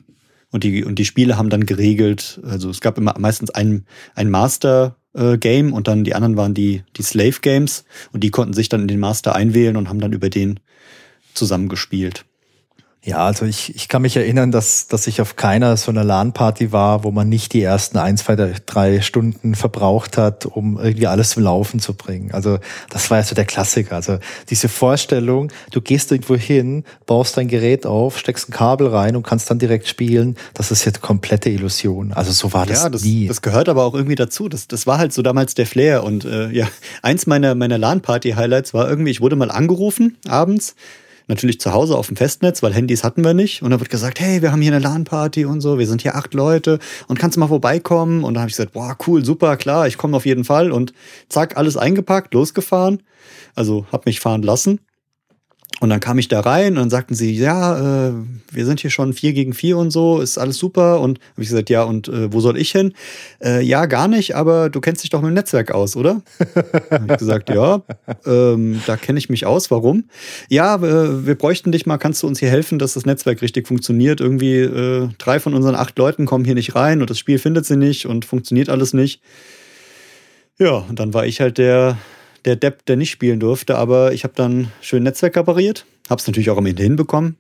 Und die, und die Spiele haben dann geregelt, also es gab immer meistens ein, ein Master äh, Game und dann die anderen waren die, die Slave Games und die konnten sich dann in den Master einwählen und haben dann über den zusammengespielt. Ja, also ich, ich kann mich erinnern, dass, dass ich auf keiner so einer LAN-Party war, wo man nicht die ersten ein, zwei, drei Stunden verbraucht hat, um irgendwie alles zum Laufen zu bringen. Also das war ja so der Klassiker. Also diese Vorstellung, du gehst irgendwo hin, baust dein Gerät auf, steckst ein Kabel rein und kannst dann direkt spielen, das ist jetzt komplette Illusion. Also so war das, ja, das nie. Das gehört aber auch irgendwie dazu. Das, das war halt so damals der Flair. Und äh, ja, eins meiner, meiner LAN-Party-Highlights war irgendwie, ich wurde mal angerufen abends natürlich zu Hause auf dem Festnetz, weil Handys hatten wir nicht. Und da wird gesagt, hey, wir haben hier eine LAN-Party und so, wir sind hier acht Leute und kannst du mal vorbeikommen? Und da habe ich gesagt, boah, cool, super, klar, ich komme auf jeden Fall. Und zack, alles eingepackt, losgefahren. Also habe mich fahren lassen. Und dann kam ich da rein und dann sagten sie, ja, äh, wir sind hier schon vier gegen vier und so, ist alles super. Und habe ich gesagt, ja, und äh, wo soll ich hin? Äh, ja, gar nicht, aber du kennst dich doch mit dem Netzwerk aus, oder? habe ich gesagt, ja, ähm, da kenne ich mich aus. Warum? Ja, wir bräuchten dich mal, kannst du uns hier helfen, dass das Netzwerk richtig funktioniert? Irgendwie äh, drei von unseren acht Leuten kommen hier nicht rein und das Spiel findet sie nicht und funktioniert alles nicht. Ja, und dann war ich halt der der Depp, der nicht spielen durfte, aber ich habe dann schön Netzwerk repariert, habe es natürlich auch am Ende hinbekommen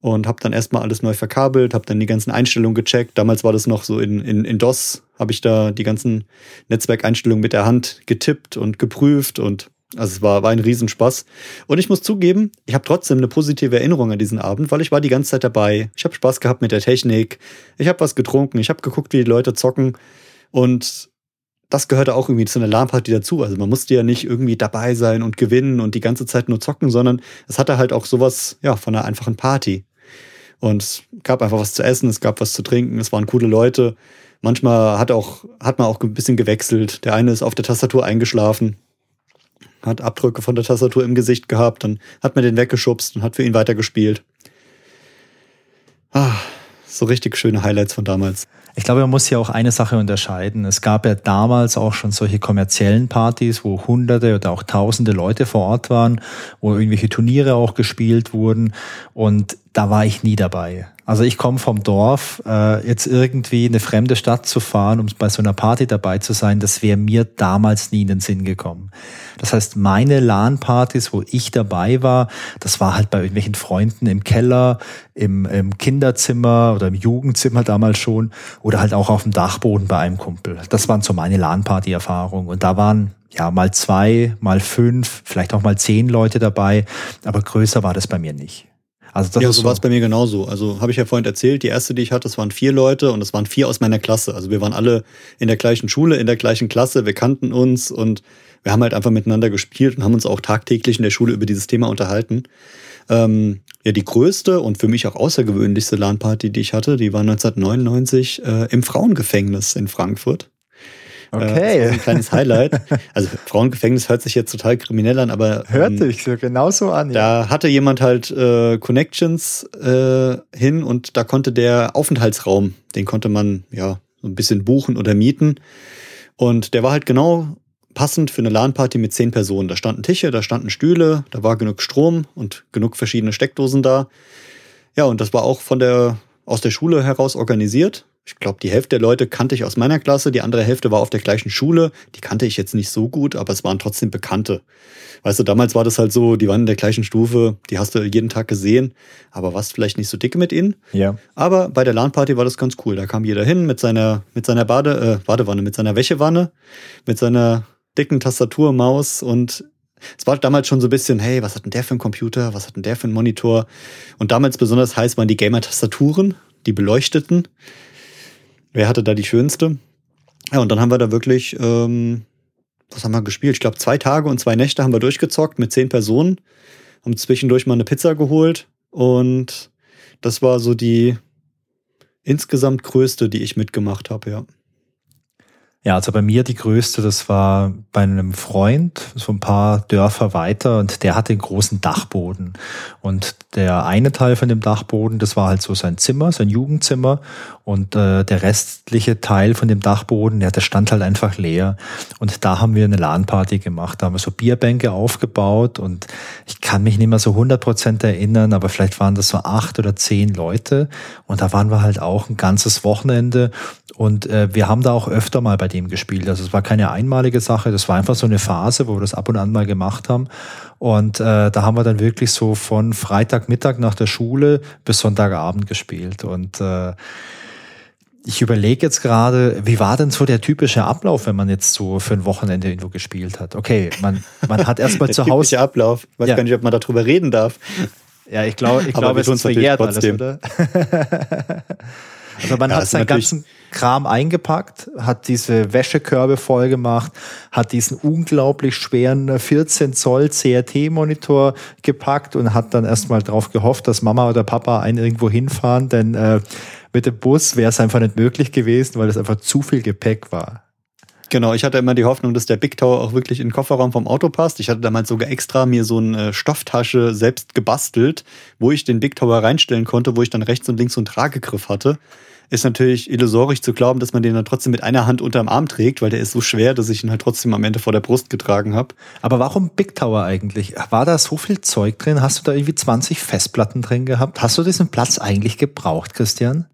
und habe dann erstmal alles neu verkabelt, habe dann die ganzen Einstellungen gecheckt. Damals war das noch so in, in, in DOS, habe ich da die ganzen Netzwerkeinstellungen mit der Hand getippt und geprüft und also es war, war ein Riesenspaß. Und ich muss zugeben, ich habe trotzdem eine positive Erinnerung an diesen Abend, weil ich war die ganze Zeit dabei. Ich habe Spaß gehabt mit der Technik. Ich habe was getrunken. Ich habe geguckt, wie die Leute zocken. Und das gehörte auch irgendwie zu einer LAN-Party dazu. Also man musste ja nicht irgendwie dabei sein und gewinnen und die ganze Zeit nur zocken, sondern es hatte halt auch sowas, ja, von einer einfachen Party. Und es gab einfach was zu essen, es gab was zu trinken, es waren coole Leute. Manchmal hat, auch, hat man auch ein bisschen gewechselt. Der eine ist auf der Tastatur eingeschlafen, hat Abdrücke von der Tastatur im Gesicht gehabt, dann hat man den weggeschubst und hat für ihn weitergespielt. Ah, so richtig schöne Highlights von damals. Ich glaube, man muss hier auch eine Sache unterscheiden. Es gab ja damals auch schon solche kommerziellen Partys, wo hunderte oder auch tausende Leute vor Ort waren, wo irgendwelche Turniere auch gespielt wurden. Und da war ich nie dabei. Also ich komme vom Dorf, äh, jetzt irgendwie in eine fremde Stadt zu fahren, um bei so einer Party dabei zu sein, das wäre mir damals nie in den Sinn gekommen. Das heißt, meine LAN-Partys, wo ich dabei war, das war halt bei irgendwelchen Freunden im Keller, im, im Kinderzimmer oder im Jugendzimmer damals schon oder halt auch auf dem Dachboden bei einem Kumpel. Das waren so meine LAN-Party-Erfahrungen. Und da waren ja mal zwei, mal fünf, vielleicht auch mal zehn Leute dabei, aber größer war das bei mir nicht. Also ja, so war es bei mir genauso. Also habe ich ja vorhin erzählt, die erste, die ich hatte, das waren vier Leute und das waren vier aus meiner Klasse. Also wir waren alle in der gleichen Schule, in der gleichen Klasse, wir kannten uns und wir haben halt einfach miteinander gespielt und haben uns auch tagtäglich in der Schule über dieses Thema unterhalten. Ähm, ja, die größte und für mich auch außergewöhnlichste LAN-Party, die ich hatte, die war 1999 äh, im Frauengefängnis in Frankfurt. Okay. Äh, ein kleines Highlight. Also Frauengefängnis hört sich jetzt total kriminell an, aber hört ähm, sich so genauso an. Ja. Da hatte jemand halt äh, Connections äh, hin und da konnte der Aufenthaltsraum, den konnte man ja so ein bisschen buchen oder mieten. Und der war halt genau passend für eine LAN-Party mit zehn Personen. Da standen Tische, da standen Stühle, da war genug Strom und genug verschiedene Steckdosen da. Ja, und das war auch von der aus der Schule heraus organisiert ich glaube, die Hälfte der Leute kannte ich aus meiner Klasse, die andere Hälfte war auf der gleichen Schule. Die kannte ich jetzt nicht so gut, aber es waren trotzdem Bekannte. Weißt du, damals war das halt so, die waren in der gleichen Stufe, die hast du jeden Tag gesehen, aber warst vielleicht nicht so dicke mit ihnen. Ja. Aber bei der LAN-Party war das ganz cool. Da kam jeder hin mit seiner, mit seiner Bade, äh, Badewanne, mit seiner Wäschewanne, mit seiner dicken Tastatur, Maus und es war damals schon so ein bisschen, hey, was hat denn der für ein Computer, was hat denn der für ein Monitor? Und damals besonders heiß waren die Gamer-Tastaturen, die beleuchteten. Wer hatte da die schönste? Ja, und dann haben wir da wirklich, ähm, was haben wir gespielt? Ich glaube, zwei Tage und zwei Nächte haben wir durchgezockt mit zehn Personen. Haben zwischendurch mal eine Pizza geholt und das war so die, insgesamt größte, die ich mitgemacht habe, ja. Ja, also bei mir die größte, das war bei einem Freund, so ein paar Dörfer weiter und der hatte einen großen Dachboden. Und der eine Teil von dem Dachboden, das war halt so sein Zimmer, sein Jugendzimmer. Und äh, der restliche Teil von dem Dachboden, ja, der stand halt einfach leer. Und da haben wir eine LAN-Party gemacht. Da haben wir so Bierbänke aufgebaut und ich kann mich nicht mehr so 100 Prozent erinnern, aber vielleicht waren das so acht oder zehn Leute. Und da waren wir halt auch ein ganzes Wochenende und äh, wir haben da auch öfter mal bei dem gespielt. Also es war keine einmalige Sache, das war einfach so eine Phase, wo wir das ab und an mal gemacht haben. Und äh, da haben wir dann wirklich so von Freitagmittag nach der Schule bis Sonntagabend gespielt. Und äh, ich überlege jetzt gerade, wie war denn so der typische Ablauf, wenn man jetzt so für ein Wochenende irgendwo gespielt hat? Okay, man, man hat erstmal zu Hause. Der Ablauf. Ich weiß ja. gar nicht, ob man darüber reden darf. Ja, ich glaube, ich glaube, es ist verjährt alles, oder? also man ja, hat seinen ganzen Kram eingepackt, hat diese Wäschekörbe voll gemacht, hat diesen unglaublich schweren 14 Zoll CRT-Monitor gepackt und hat dann erstmal drauf gehofft, dass Mama oder Papa einen irgendwo hinfahren, denn äh, mit dem Bus wäre es einfach nicht möglich gewesen, weil es einfach zu viel Gepäck war. Genau, ich hatte immer die Hoffnung, dass der Big Tower auch wirklich in den Kofferraum vom Auto passt. Ich hatte damals sogar extra mir so eine Stofftasche selbst gebastelt, wo ich den Big Tower reinstellen konnte, wo ich dann rechts und links so einen Tragegriff hatte ist natürlich illusorisch zu glauben, dass man den dann trotzdem mit einer Hand unterm Arm trägt, weil der ist so schwer, dass ich ihn halt trotzdem am Ende vor der Brust getragen habe. Aber warum Big Tower eigentlich? War da so viel Zeug drin? Hast du da irgendwie 20 Festplatten drin gehabt? Hast du diesen Platz eigentlich gebraucht, Christian?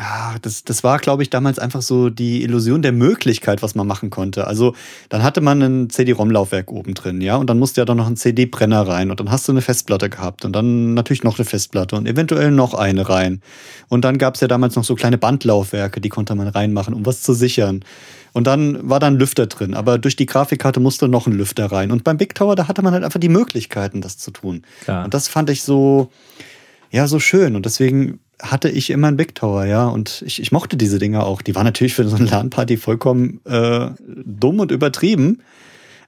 Ah, das, das war, glaube ich, damals einfach so die Illusion der Möglichkeit, was man machen konnte. Also dann hatte man ein CD-ROM-Laufwerk oben drin, ja, und dann musste ja doch noch ein CD-Brenner rein und dann hast du eine Festplatte gehabt und dann natürlich noch eine Festplatte und eventuell noch eine rein. Und dann gab es ja damals noch so kleine Bandlaufwerke, die konnte man reinmachen, um was zu sichern. Und dann war da ein Lüfter drin, aber durch die Grafikkarte musste noch ein Lüfter rein. Und beim Big Tower, da hatte man halt einfach die Möglichkeiten, das zu tun. Klar. Und das fand ich so, ja, so schön. Und deswegen hatte ich immer einen Big Tower, ja. Und ich, ich mochte diese Dinger auch. Die waren natürlich für so eine LAN-Party vollkommen äh, dumm und übertrieben.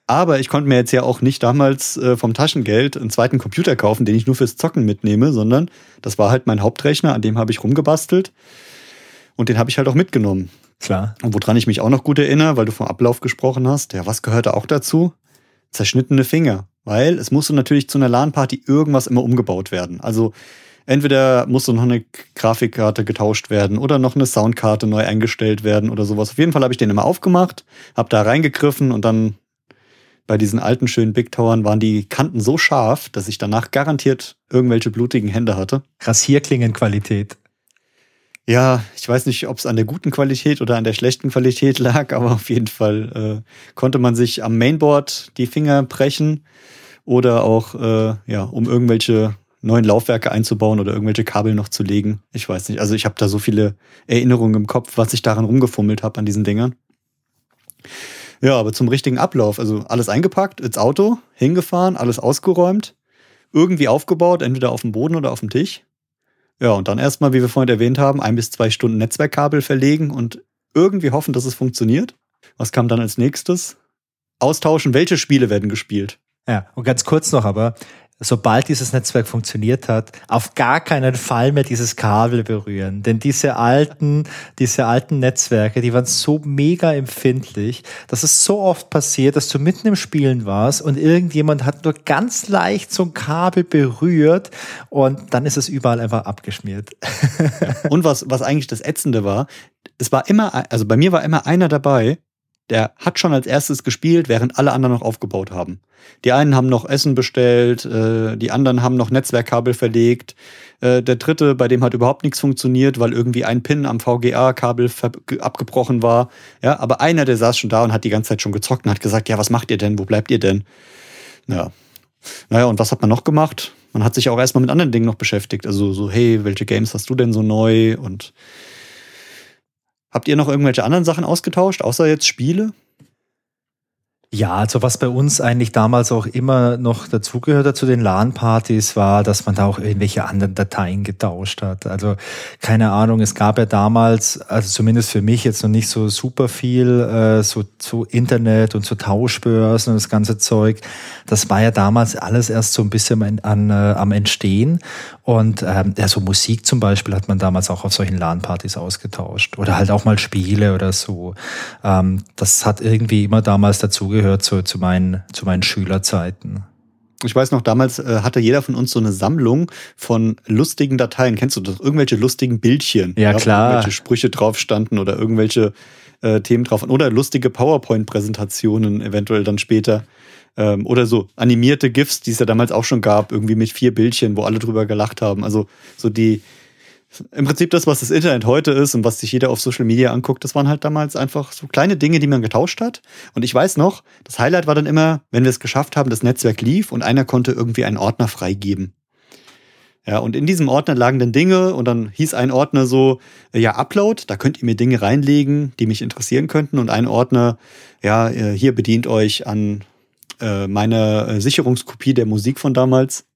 Aber ich konnte mir jetzt ja auch nicht damals äh, vom Taschengeld einen zweiten Computer kaufen, den ich nur fürs Zocken mitnehme, sondern das war halt mein Hauptrechner, an dem habe ich rumgebastelt. Und den habe ich halt auch mitgenommen. Klar. Und woran ich mich auch noch gut erinnere, weil du vom Ablauf gesprochen hast, ja, was gehörte auch dazu? Zerschnittene Finger. Weil es musste natürlich zu einer LAN-Party irgendwas immer umgebaut werden. Also entweder musste noch eine Grafikkarte getauscht werden oder noch eine Soundkarte neu eingestellt werden oder sowas. Auf jeden Fall habe ich den immer aufgemacht, habe da reingegriffen und dann bei diesen alten schönen Big Towern waren die Kanten so scharf, dass ich danach garantiert irgendwelche blutigen Hände hatte. Rasierklingenqualität. Ja, ich weiß nicht, ob es an der guten Qualität oder an der schlechten Qualität lag, aber auf jeden Fall äh, konnte man sich am Mainboard die Finger brechen oder auch, äh, ja, um irgendwelche neuen Laufwerke einzubauen oder irgendwelche Kabel noch zu legen. Ich weiß nicht. Also ich habe da so viele Erinnerungen im Kopf, was ich daran rumgefummelt habe an diesen Dingern. Ja, aber zum richtigen Ablauf. Also alles eingepackt, ins Auto, hingefahren, alles ausgeräumt, irgendwie aufgebaut, entweder auf dem Boden oder auf dem Tisch. Ja, und dann erstmal, wie wir vorhin erwähnt haben, ein bis zwei Stunden Netzwerkkabel verlegen und irgendwie hoffen, dass es funktioniert. Was kam dann als nächstes? Austauschen, welche Spiele werden gespielt. Ja, und ganz kurz noch aber, sobald dieses Netzwerk funktioniert hat, auf gar keinen Fall mehr dieses Kabel berühren. Denn diese alten, diese alten Netzwerke, die waren so mega empfindlich, dass es so oft passiert, dass du mitten im Spielen warst und irgendjemand hat nur ganz leicht so ein Kabel berührt und dann ist es überall einfach abgeschmiert. und was, was eigentlich das Ätzende war, es war immer, also bei mir war immer einer dabei, der hat schon als erstes gespielt, während alle anderen noch aufgebaut haben. Die einen haben noch Essen bestellt, äh, die anderen haben noch Netzwerkkabel verlegt. Äh, der dritte, bei dem hat überhaupt nichts funktioniert, weil irgendwie ein Pin am VGA-Kabel abgebrochen war. Ja, aber einer, der saß schon da und hat die ganze Zeit schon gezockt und hat gesagt, ja, was macht ihr denn? Wo bleibt ihr denn? Ja. Naja, und was hat man noch gemacht? Man hat sich auch erstmal mit anderen Dingen noch beschäftigt. Also so, hey, welche Games hast du denn so neu? Und Habt ihr noch irgendwelche anderen Sachen ausgetauscht, außer jetzt Spiele? Ja, also was bei uns eigentlich damals auch immer noch dazugehörte zu den LAN-Partys war, dass man da auch irgendwelche anderen Dateien getauscht hat. Also keine Ahnung, es gab ja damals, also zumindest für mich jetzt noch nicht so super viel, äh, so zu Internet und zu Tauschbörsen und das ganze Zeug. Das war ja damals alles erst so ein bisschen an, an, äh, am Entstehen. Und ähm, ja, so Musik zum Beispiel hat man damals auch auf solchen LAN-Partys ausgetauscht. Oder halt auch mal Spiele oder so. Ähm, das hat irgendwie immer damals dazugehört gehört zu, zu, meinen, zu meinen Schülerzeiten. Ich weiß noch, damals äh, hatte jeder von uns so eine Sammlung von lustigen Dateien. Kennst du das? Irgendwelche lustigen Bildchen. Ja, klar. Irgendwelche Sprüche drauf standen oder irgendwelche äh, Themen drauf. Oder lustige PowerPoint-Präsentationen eventuell dann später. Ähm, oder so animierte GIFs, die es ja damals auch schon gab, irgendwie mit vier Bildchen, wo alle drüber gelacht haben. Also so die, im Prinzip das, was das Internet heute ist und was sich jeder auf Social Media anguckt, das waren halt damals einfach so kleine Dinge, die man getauscht hat. Und ich weiß noch, das Highlight war dann immer, wenn wir es geschafft haben, das Netzwerk lief und einer konnte irgendwie einen Ordner freigeben. Ja, und in diesem Ordner lagen dann Dinge und dann hieß ein Ordner so, ja, Upload, da könnt ihr mir Dinge reinlegen, die mich interessieren könnten. Und ein Ordner, ja, äh, hier bedient euch an äh, meiner äh, Sicherungskopie der Musik von damals.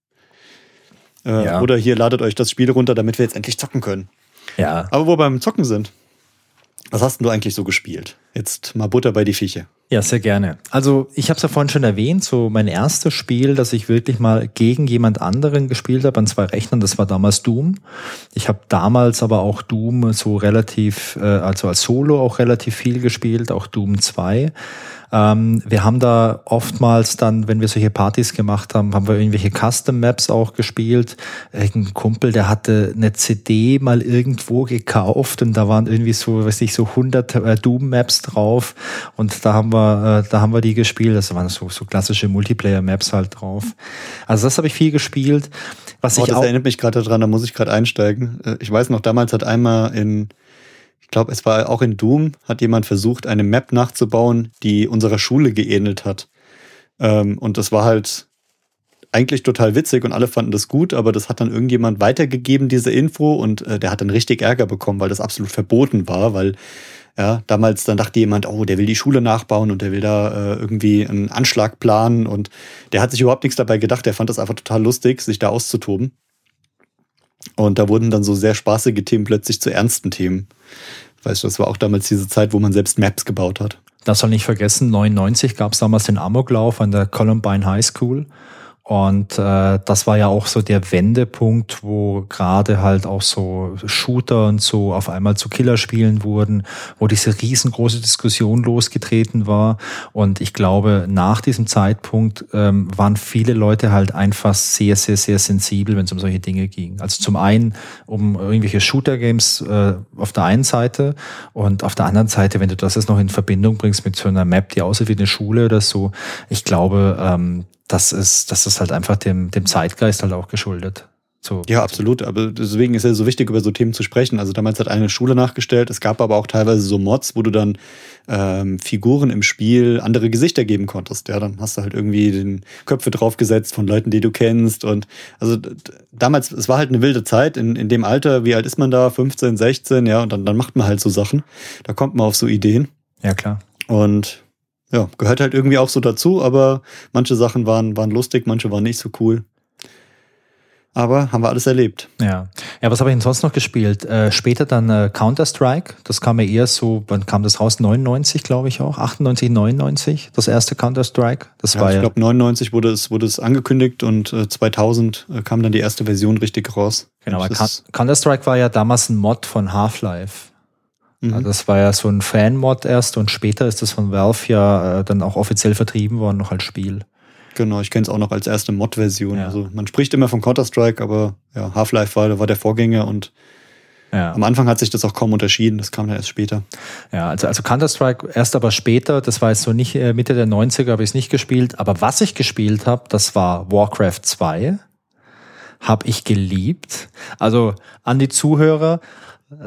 Äh, ja. Oder hier ladet euch das Spiel runter, damit wir jetzt endlich zocken können. Ja. Aber wo wir beim Zocken sind, was hast du eigentlich so gespielt? Jetzt mal Butter bei die Viecher. Ja, sehr gerne. Also ich habe es ja vorhin schon erwähnt, so mein erstes Spiel, das ich wirklich mal gegen jemand anderen gespielt habe an zwei Rechnern, das war damals Doom. Ich habe damals aber auch Doom so relativ, äh, also als Solo auch relativ viel gespielt, auch Doom 2. Ähm, wir haben da oftmals dann, wenn wir solche Partys gemacht haben, haben wir irgendwelche Custom Maps auch gespielt. Ein Kumpel, der hatte eine CD mal irgendwo gekauft und da waren irgendwie so, weiß ich, so 100 äh, Doom Maps drauf und da haben wir, äh, da haben wir die gespielt. Das waren so, so klassische Multiplayer Maps halt drauf. Also das habe ich viel gespielt. Was oh, ich das auch erinnert mich gerade daran, da muss ich gerade einsteigen. Äh, ich weiß noch, damals hat einmal in ich glaube, es war auch in Doom, hat jemand versucht, eine Map nachzubauen, die unserer Schule geähnelt hat. Ähm, und das war halt eigentlich total witzig und alle fanden das gut, aber das hat dann irgendjemand weitergegeben, diese Info, und äh, der hat dann richtig Ärger bekommen, weil das absolut verboten war, weil ja, damals dann dachte jemand, oh, der will die Schule nachbauen und der will da äh, irgendwie einen Anschlag planen und der hat sich überhaupt nichts dabei gedacht, der fand das einfach total lustig, sich da auszutoben. Und da wurden dann so sehr spaßige Themen plötzlich zu ernsten Themen. Weißt du, das war auch damals diese Zeit, wo man selbst Maps gebaut hat. Das soll nicht vergessen, 99 gab es damals den Amoklauf an der Columbine High School. Und äh, das war ja auch so der Wendepunkt, wo gerade halt auch so Shooter und so auf einmal zu Killerspielen wurden, wo diese riesengroße Diskussion losgetreten war. Und ich glaube, nach diesem Zeitpunkt ähm, waren viele Leute halt einfach sehr, sehr, sehr sensibel, wenn es um solche Dinge ging. Also zum einen um irgendwelche Shooter-Games äh, auf der einen Seite und auf der anderen Seite, wenn du das jetzt noch in Verbindung bringst mit so einer Map, die aussieht wie eine Schule oder so, ich glaube, ähm, das ist, das ist halt einfach dem, dem Zeitgeist halt auch geschuldet. So. Ja, absolut. Aber deswegen ist es so wichtig, über so Themen zu sprechen. Also damals hat eine Schule nachgestellt. Es gab aber auch teilweise so Mods, wo du dann ähm, Figuren im Spiel andere Gesichter geben konntest. Ja, dann hast du halt irgendwie den Köpfe draufgesetzt von Leuten, die du kennst. Und also damals, es war halt eine wilde Zeit in, in dem Alter. Wie alt ist man da? 15, 16, ja, und dann, dann macht man halt so Sachen. Da kommt man auf so Ideen. Ja, klar. Und ja, gehört halt irgendwie auch so dazu, aber manche Sachen waren, waren lustig, manche waren nicht so cool. Aber haben wir alles erlebt. Ja. Ja, was habe ich denn sonst noch gespielt? Äh, später dann äh, Counter-Strike. Das kam ja eher so, wann kam das raus? 99, glaube ich auch. 98, 99. Das erste Counter-Strike. Das ja, war ich glaube, 99 wurde es, wurde es angekündigt und äh, 2000 äh, kam dann die erste Version richtig raus. Genau, Counter-Strike war ja damals ein Mod von Half-Life. Mhm. Also das war ja so ein Fan-Mod erst und später ist das von Valve ja äh, dann auch offiziell vertrieben worden, noch als Spiel. Genau, ich kenne es auch noch als erste Mod-Version. Ja. Also man spricht immer von Counter-Strike, aber ja, Half-Life war, war der Vorgänger und ja. am Anfang hat sich das auch kaum unterschieden, das kam dann erst später. Ja, also, also Counter-Strike erst aber später, das war jetzt so nicht äh, Mitte der 90er, habe ich es nicht gespielt, aber was ich gespielt habe, das war Warcraft 2. Habe ich geliebt. Also an die Zuhörer,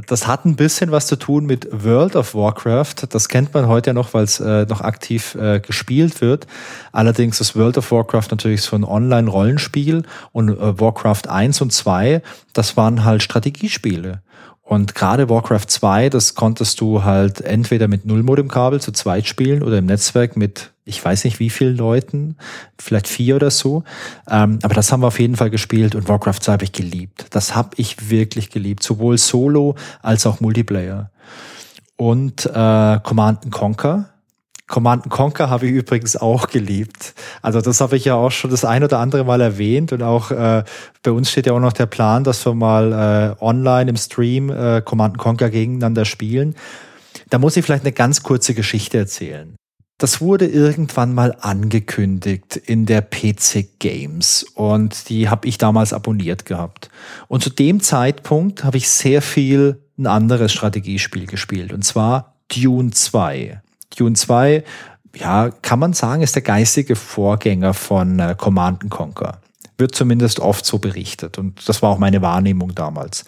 das hat ein bisschen was zu tun mit World of Warcraft. Das kennt man heute ja noch, weil es äh, noch aktiv äh, gespielt wird. Allerdings ist World of Warcraft natürlich so ein Online-Rollenspiel und äh, Warcraft 1 und 2, das waren halt Strategiespiele. Und gerade Warcraft 2, das konntest du halt entweder mit Nullmodemkabel zu zweit spielen oder im Netzwerk mit, ich weiß nicht wie vielen Leuten, vielleicht vier oder so. Ähm, aber das haben wir auf jeden Fall gespielt und Warcraft 2 habe ich geliebt. Das habe ich wirklich geliebt, sowohl Solo als auch Multiplayer. Und äh, Command Conquer Command Conquer habe ich übrigens auch geliebt. Also das habe ich ja auch schon das ein oder andere Mal erwähnt und auch äh, bei uns steht ja auch noch der Plan, dass wir mal äh, online im Stream äh, Command Conquer gegeneinander spielen. Da muss ich vielleicht eine ganz kurze Geschichte erzählen. Das wurde irgendwann mal angekündigt in der PC Games und die habe ich damals abonniert gehabt. Und zu dem Zeitpunkt habe ich sehr viel ein anderes Strategiespiel gespielt und zwar Dune 2. Dune 2, ja, kann man sagen, ist der geistige Vorgänger von äh, Command Conquer. Wird zumindest oft so berichtet und das war auch meine Wahrnehmung damals.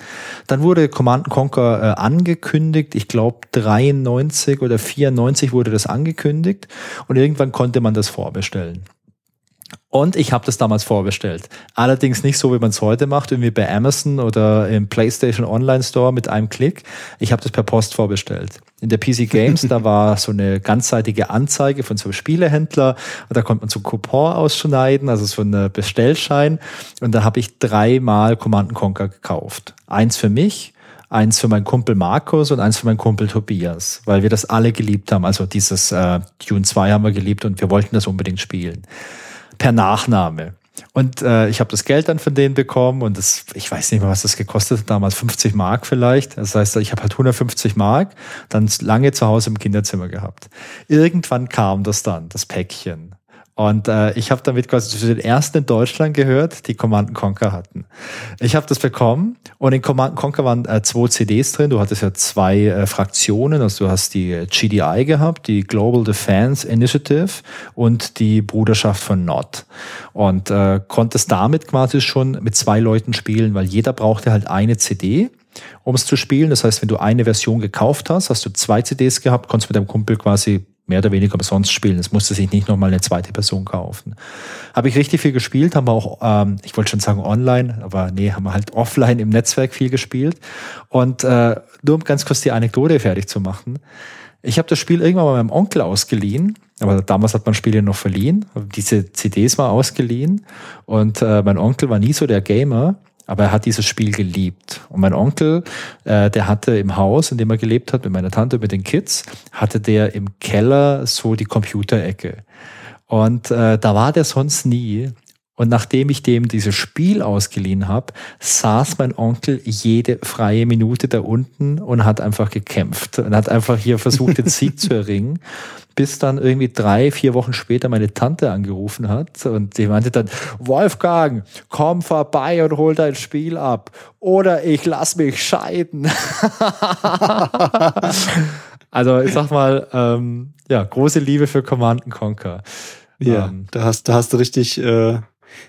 Dann wurde Command Conquer äh, angekündigt, ich glaube 93 oder 94 wurde das angekündigt und irgendwann konnte man das vorbestellen. Und ich habe das damals vorbestellt. Allerdings nicht so, wie man es heute macht, irgendwie bei Amazon oder im PlayStation Online Store mit einem Klick. Ich habe das per Post vorbestellt. In der PC Games, da war so eine ganzseitige Anzeige von so einem Spielehändler. Und da konnte man so einen Coupon ausschneiden, also so einen Bestellschein. Und da habe ich dreimal Command Conquer gekauft. Eins für mich, eins für meinen Kumpel Markus und eins für meinen Kumpel Tobias, weil wir das alle geliebt haben. Also dieses äh, Dune 2 haben wir geliebt und wir wollten das unbedingt spielen per Nachname. Und äh, ich habe das Geld dann von denen bekommen und das, ich weiß nicht mehr, was das gekostet hat, damals 50 Mark vielleicht. Das heißt, ich habe halt 150 Mark, dann lange zu Hause im Kinderzimmer gehabt. Irgendwann kam das dann, das Päckchen. Und äh, ich habe damit quasi zu den ersten in Deutschland gehört, die Command Conquer hatten. Ich habe das bekommen und in Command Conquer waren äh, zwei CDs drin. Du hattest ja zwei äh, Fraktionen, also du hast die GDI gehabt, die Global Defense Initiative und die Bruderschaft von Nord. Und äh, konntest damit quasi schon mit zwei Leuten spielen, weil jeder brauchte halt eine CD um es zu spielen. Das heißt, wenn du eine Version gekauft hast, hast du zwei CDs gehabt, konntest mit deinem Kumpel quasi mehr oder weniger umsonst spielen. Es musste sich nicht nochmal eine zweite Person kaufen. Habe ich richtig viel gespielt, haben wir auch, ähm, ich wollte schon sagen online, aber nee, haben wir halt offline im Netzwerk viel gespielt. Und äh, nur um ganz kurz die Anekdote fertig zu machen. Ich habe das Spiel irgendwann mal meinem Onkel ausgeliehen, aber damals hat man Spiele noch verliehen. Diese CDs war ausgeliehen und äh, mein Onkel war nie so der Gamer aber er hat dieses Spiel geliebt. Und mein Onkel, äh, der hatte im Haus, in dem er gelebt hat, mit meiner Tante, mit den Kids, hatte der im Keller so die Computerecke. Und äh, da war der sonst nie. Und nachdem ich dem dieses Spiel ausgeliehen habe, saß mein Onkel jede freie Minute da unten und hat einfach gekämpft und hat einfach hier versucht, den Sieg zu erringen, bis dann irgendwie drei, vier Wochen später meine Tante angerufen hat und die meinte dann, Wolfgang, komm vorbei und hol dein Spiel ab oder ich lass mich scheiden. also ich sag mal, ähm, ja, große Liebe für Command Conquer. Ja, ähm, da hast, da hast du richtig äh,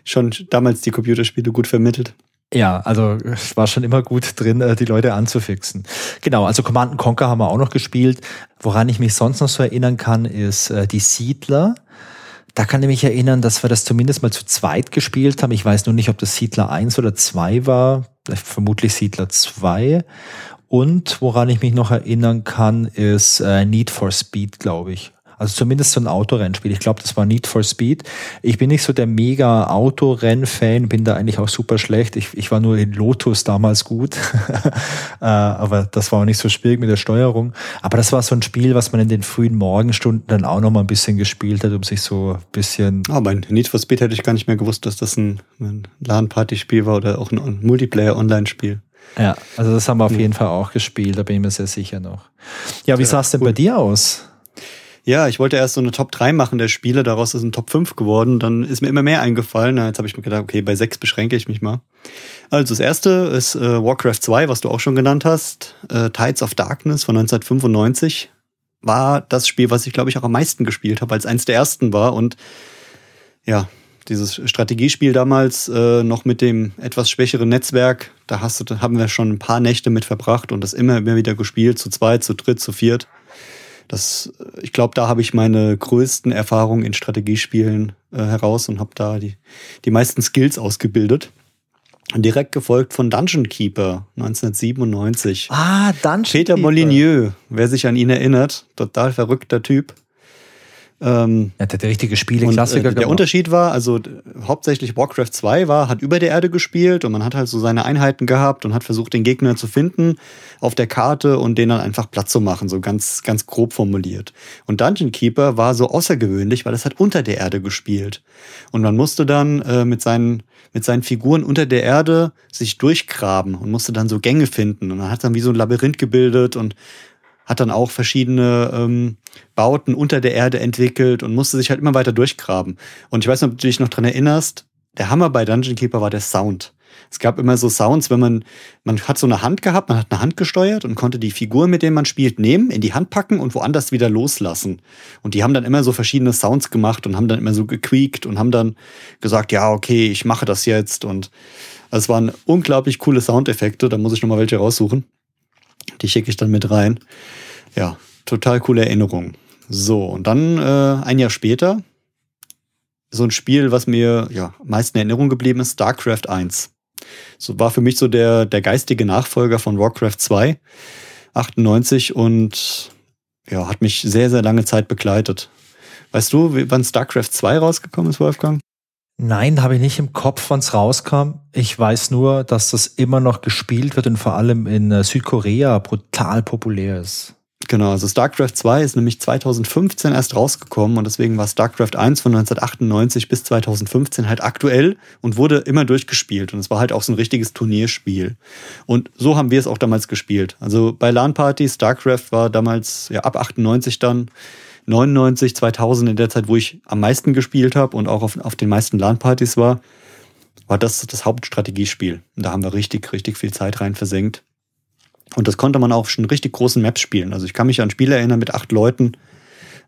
schon damals die Computerspiele gut vermittelt. Ja, also es war schon immer gut drin, äh, die Leute anzufixen. Genau, also Command Conquer haben wir auch noch gespielt. Woran ich mich sonst noch so erinnern kann, ist äh, die Siedler. Da kann ich mich erinnern, dass wir das zumindest mal zu zweit gespielt haben. Ich weiß nur nicht, ob das Siedler 1 oder 2 war. Vermutlich Siedler 2. Und woran ich mich noch erinnern kann, ist äh, Need for Speed, glaube ich. Also zumindest so ein Autorennspiel. Ich glaube, das war Need for Speed. Ich bin nicht so der mega Autorenn-Fan, bin da eigentlich auch super schlecht. Ich, ich war nur in Lotus damals gut. Äh, aber das war auch nicht so schwierig mit der Steuerung. Aber das war so ein Spiel, was man in den frühen Morgenstunden dann auch noch mal ein bisschen gespielt hat, um sich so ein bisschen. Ah, bei Need for Speed hätte ich gar nicht mehr gewusst, dass das ein, ein LAN-Party-Spiel war oder auch ein Multiplayer-Online-Spiel. Ja, also das haben wir auf jeden Fall auch gespielt, da bin ich mir sehr sicher noch. Ja, wie ja, sah es denn cool. bei dir aus? Ja, ich wollte erst so eine Top 3 machen der Spiele, daraus ist ein Top 5 geworden. Dann ist mir immer mehr eingefallen. Na, jetzt habe ich mir gedacht, okay, bei 6 beschränke ich mich mal. Also das erste ist äh, Warcraft 2, was du auch schon genannt hast. Äh, Tides of Darkness von 1995 war das Spiel, was ich glaube ich auch am meisten gespielt habe, als eins der ersten war. Und ja, dieses Strategiespiel damals äh, noch mit dem etwas schwächeren Netzwerk, da hast du, haben wir schon ein paar Nächte mit verbracht und das immer, immer wieder gespielt, zu zweit, zu dritt, zu viert. Das, ich glaube, da habe ich meine größten Erfahrungen in Strategiespielen äh, heraus und habe da die, die meisten Skills ausgebildet. Direkt gefolgt von Dungeon Keeper 1997. Ah, Dungeon Peter Keeper. Molyneux, wer sich an ihn erinnert, total verrückter Typ. Ähm, ja, der hat richtige Spiele-Klassiker und, äh, Der Unterschied war, also äh, hauptsächlich Warcraft 2 war, hat über der Erde gespielt und man hat halt so seine Einheiten gehabt und hat versucht, den Gegner zu finden auf der Karte und den dann einfach platt zu machen, so ganz, ganz grob formuliert. Und Dungeon Keeper war so außergewöhnlich, weil es hat unter der Erde gespielt. Und man musste dann äh, mit seinen mit seinen Figuren unter der Erde sich durchgraben und musste dann so Gänge finden. Und man hat dann wie so ein Labyrinth gebildet und hat dann auch verschiedene ähm, Bauten unter der Erde entwickelt und musste sich halt immer weiter durchgraben. Und ich weiß nicht, ob du dich noch dran erinnerst, der Hammer bei Dungeon Keeper war der Sound. Es gab immer so Sounds, wenn man, man hat so eine Hand gehabt, man hat eine Hand gesteuert und konnte die Figur, mit der man spielt, nehmen, in die Hand packen und woanders wieder loslassen. Und die haben dann immer so verschiedene Sounds gemacht und haben dann immer so gequiekt und haben dann gesagt, ja, okay, ich mache das jetzt. Und es waren unglaublich coole Soundeffekte, da muss ich nochmal welche raussuchen. Die schicke ich dann mit rein. Ja, total coole Erinnerung. So, und dann äh, ein Jahr später so ein Spiel, was mir ja meist in Erinnerung geblieben ist, StarCraft 1. So war für mich so der, der geistige Nachfolger von Warcraft 2, 98 und ja, hat mich sehr, sehr lange Zeit begleitet. Weißt du, wann StarCraft 2 rausgekommen ist, Wolfgang? Nein, habe ich nicht im Kopf, wann es rauskam. Ich weiß nur, dass das immer noch gespielt wird und vor allem in äh, Südkorea brutal populär ist. Genau, also StarCraft 2 ist nämlich 2015 erst rausgekommen und deswegen war StarCraft 1 von 1998 bis 2015 halt aktuell und wurde immer durchgespielt und es war halt auch so ein richtiges Turnierspiel. Und so haben wir es auch damals gespielt. Also bei LAN-Party, StarCraft war damals ja ab 98 dann 99, 2000 in der Zeit, wo ich am meisten gespielt habe und auch auf, auf den meisten LAN-Partys war, war das das Hauptstrategiespiel. Und da haben wir richtig, richtig viel Zeit rein versenkt. Und das konnte man auch schon richtig großen Maps spielen. Also ich kann mich an Spiele erinnern mit acht Leuten,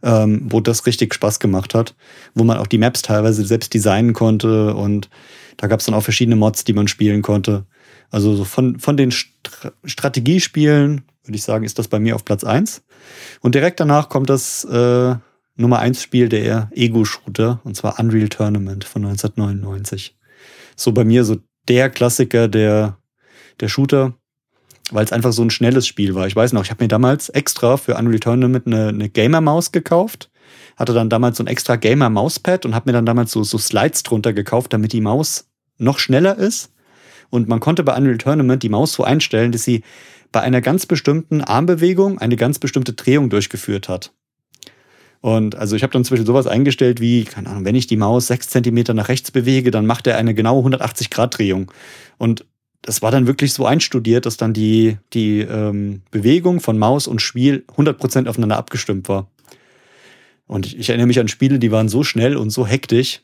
ähm, wo das richtig Spaß gemacht hat, wo man auch die Maps teilweise selbst designen konnte und da gab es dann auch verschiedene Mods, die man spielen konnte. Also so von, von den St Strategiespielen, würde ich sagen, ist das bei mir auf Platz eins. Und direkt danach kommt das äh, Nummer eins Spiel der Ego-Shooter, und zwar Unreal Tournament von 1999. So bei mir so der Klassiker der, der Shooter weil es einfach so ein schnelles Spiel war. Ich weiß noch, ich habe mir damals extra für Unreal Tournament eine, eine Gamer-Maus gekauft, hatte dann damals so ein extra Gamer-Mauspad und habe mir dann damals so, so Slides drunter gekauft, damit die Maus noch schneller ist. Und man konnte bei Unreal Tournament die Maus so einstellen, dass sie bei einer ganz bestimmten Armbewegung eine ganz bestimmte Drehung durchgeführt hat. Und also ich habe dann Beispiel sowas eingestellt wie, keine Ahnung, wenn ich die Maus sechs Zentimeter nach rechts bewege, dann macht er eine genaue 180 Grad Drehung. Und das war dann wirklich so einstudiert, dass dann die, die ähm, Bewegung von Maus und Spiel 100% aufeinander abgestimmt war. Und ich, ich erinnere mich an Spiele, die waren so schnell und so hektisch.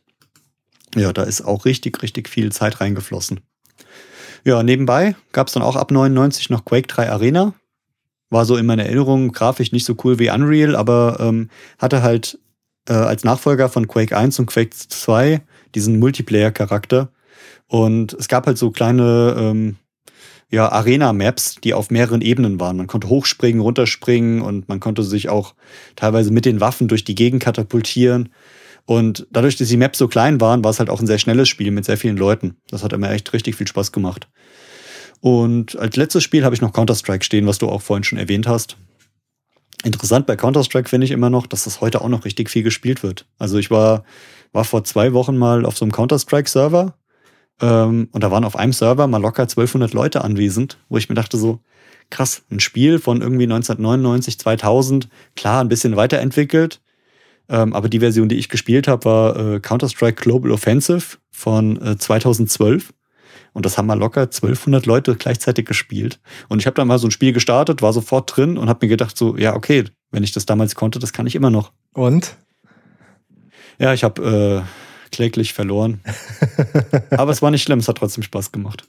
Ja, da ist auch richtig, richtig viel Zeit reingeflossen. Ja, nebenbei gab es dann auch ab 99 noch Quake 3 Arena. War so in meiner Erinnerung grafisch nicht so cool wie Unreal, aber ähm, hatte halt äh, als Nachfolger von Quake 1 und Quake 2 diesen Multiplayer-Charakter und es gab halt so kleine ähm, ja, Arena-Maps, die auf mehreren Ebenen waren. Man konnte hochspringen, runterspringen und man konnte sich auch teilweise mit den Waffen durch die Gegend katapultieren. Und dadurch, dass die Maps so klein waren, war es halt auch ein sehr schnelles Spiel mit sehr vielen Leuten. Das hat immer echt richtig viel Spaß gemacht. Und als letztes Spiel habe ich noch Counter-Strike stehen, was du auch vorhin schon erwähnt hast. Interessant bei Counter-Strike finde ich immer noch, dass das heute auch noch richtig viel gespielt wird. Also ich war, war vor zwei Wochen mal auf so einem Counter-Strike-Server ähm, und da waren auf einem Server mal locker 1200 Leute anwesend, wo ich mir dachte so, krass, ein Spiel von irgendwie 1999, 2000, klar, ein bisschen weiterentwickelt. Ähm, aber die Version, die ich gespielt habe, war äh, Counter-Strike Global Offensive von äh, 2012. Und das haben mal locker 1200 Leute gleichzeitig gespielt. Und ich habe dann mal so ein Spiel gestartet, war sofort drin und habe mir gedacht so, ja, okay, wenn ich das damals konnte, das kann ich immer noch. Und? Ja, ich habe äh, kläglich verloren. Aber es war nicht schlimm, es hat trotzdem Spaß gemacht.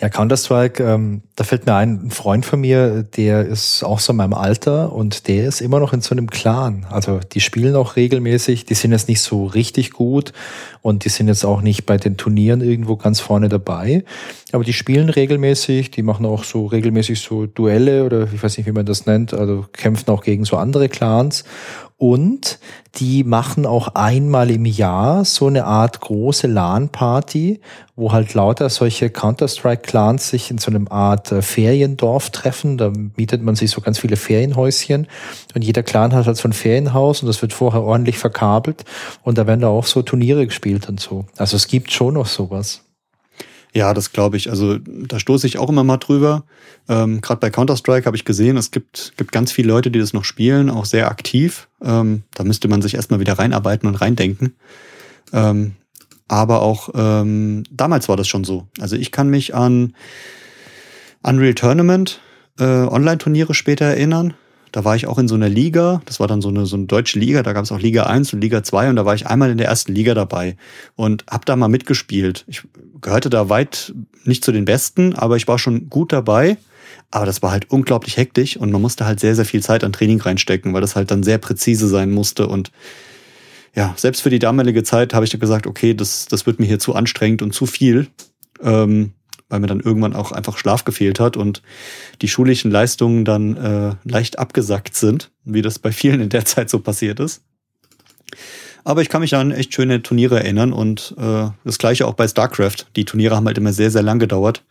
Ja, Counter-Strike, ähm, da fällt mir ein, ein Freund von mir, der ist auch so in meinem Alter und der ist immer noch in so einem Clan. Also die spielen auch regelmäßig, die sind jetzt nicht so richtig gut und die sind jetzt auch nicht bei den Turnieren irgendwo ganz vorne dabei. Aber die spielen regelmäßig, die machen auch so regelmäßig so Duelle oder ich weiß nicht, wie man das nennt, also kämpfen auch gegen so andere Clans. Und die machen auch einmal im Jahr so eine Art große LAN-Party, wo halt lauter solche Counter-Strike-Clans sich in so einem Art äh, Feriendorf treffen. Da mietet man sich so ganz viele Ferienhäuschen und jeder Clan hat halt so ein Ferienhaus und das wird vorher ordentlich verkabelt und da werden da auch so Turniere gespielt und so. Also es gibt schon noch sowas. Ja, das glaube ich. Also da stoße ich auch immer mal drüber. Ähm, Gerade bei Counter-Strike habe ich gesehen, es gibt, gibt ganz viele Leute, die das noch spielen, auch sehr aktiv. Ähm, da müsste man sich erstmal wieder reinarbeiten und reindenken. Ähm, aber auch ähm, damals war das schon so. Also ich kann mich an Unreal Tournament äh, Online-Turniere später erinnern. Da war ich auch in so einer Liga, das war dann so eine, so eine deutsche Liga, da gab es auch Liga 1 und Liga 2 und da war ich einmal in der ersten Liga dabei und habe da mal mitgespielt. Ich gehörte da weit nicht zu den Besten, aber ich war schon gut dabei. Aber das war halt unglaublich hektisch und man musste halt sehr, sehr viel Zeit an Training reinstecken, weil das halt dann sehr präzise sein musste. Und ja, selbst für die damalige Zeit habe ich gesagt, okay, das, das wird mir hier zu anstrengend und zu viel. Ähm, weil mir dann irgendwann auch einfach Schlaf gefehlt hat und die schulischen Leistungen dann äh, leicht abgesackt sind, wie das bei vielen in der Zeit so passiert ist. Aber ich kann mich an echt schöne Turniere erinnern und äh, das gleiche auch bei StarCraft. Die Turniere haben halt immer sehr, sehr lang gedauert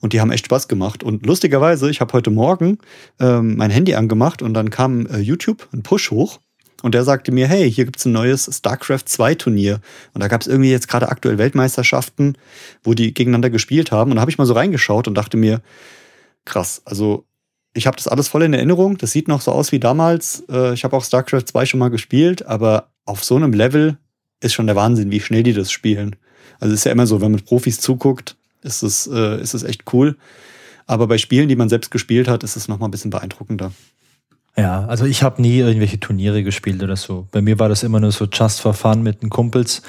und die haben echt Spaß gemacht. Und lustigerweise, ich habe heute Morgen ähm, mein Handy angemacht und dann kam äh, YouTube ein Push hoch und der sagte mir, hey, hier gibt's ein neues StarCraft 2 Turnier. Und da gab's irgendwie jetzt gerade aktuell Weltmeisterschaften, wo die gegeneinander gespielt haben. Und da habe ich mal so reingeschaut und dachte mir, krass, also ich habe das alles voll in Erinnerung. Das sieht noch so aus wie damals. Äh, ich habe auch StarCraft 2 schon mal gespielt, aber auf so einem Level ist schon der Wahnsinn, wie schnell die das spielen. Also ist ja immer so, wenn man Profis zuguckt, ist es, äh, ist es echt cool. Aber bei Spielen, die man selbst gespielt hat, ist es nochmal ein bisschen beeindruckender. Ja, also ich habe nie irgendwelche Turniere gespielt oder so. Bei mir war das immer nur so just for fun mit den Kumpels.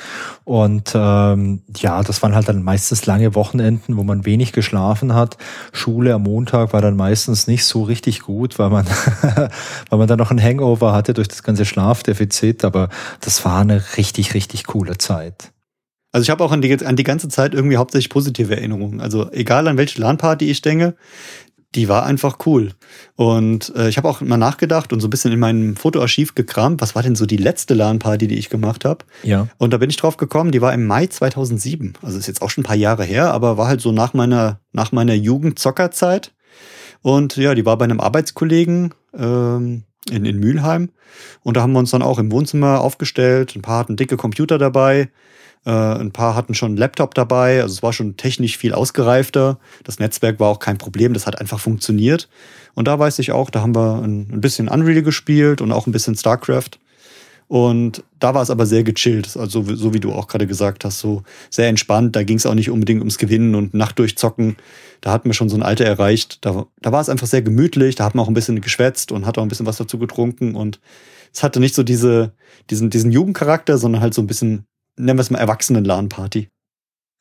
Und ähm, ja, das waren halt dann meistens lange Wochenenden, wo man wenig geschlafen hat. Schule am Montag war dann meistens nicht so richtig gut, weil man, weil man dann noch ein Hangover hatte durch das ganze Schlafdefizit. Aber das war eine richtig, richtig coole Zeit. Also ich habe auch an die, an die ganze Zeit irgendwie hauptsächlich positive Erinnerungen. Also egal an welche LAN-Party ich denke, die war einfach cool. Und äh, ich habe auch mal nachgedacht und so ein bisschen in meinem Fotoarchiv gekramt, was war denn so die letzte LAN-Party, die ich gemacht habe. Ja. Und da bin ich drauf gekommen, die war im Mai 2007. Also ist jetzt auch schon ein paar Jahre her, aber war halt so nach meiner, nach meiner Jugendzockerzeit. Und ja, die war bei einem Arbeitskollegen ähm, in, in Mülheim. Und da haben wir uns dann auch im Wohnzimmer aufgestellt. Ein paar hatten dicke Computer dabei. Äh, ein paar hatten schon einen Laptop dabei, also es war schon technisch viel ausgereifter. Das Netzwerk war auch kein Problem, das hat einfach funktioniert. Und da weiß ich auch, da haben wir ein, ein bisschen Unreal gespielt und auch ein bisschen StarCraft. Und da war es aber sehr gechillt, also so wie du auch gerade gesagt hast, so sehr entspannt. Da ging es auch nicht unbedingt ums Gewinnen und Nacht durchzocken. Da hatten wir schon so ein Alter erreicht. Da, da war es einfach sehr gemütlich. Da hat man auch ein bisschen geschwätzt und hat auch ein bisschen was dazu getrunken. Und es hatte nicht so diese, diesen, diesen Jugendcharakter, sondern halt so ein bisschen nennen wir es mal Erwachsenen-LAN-Party.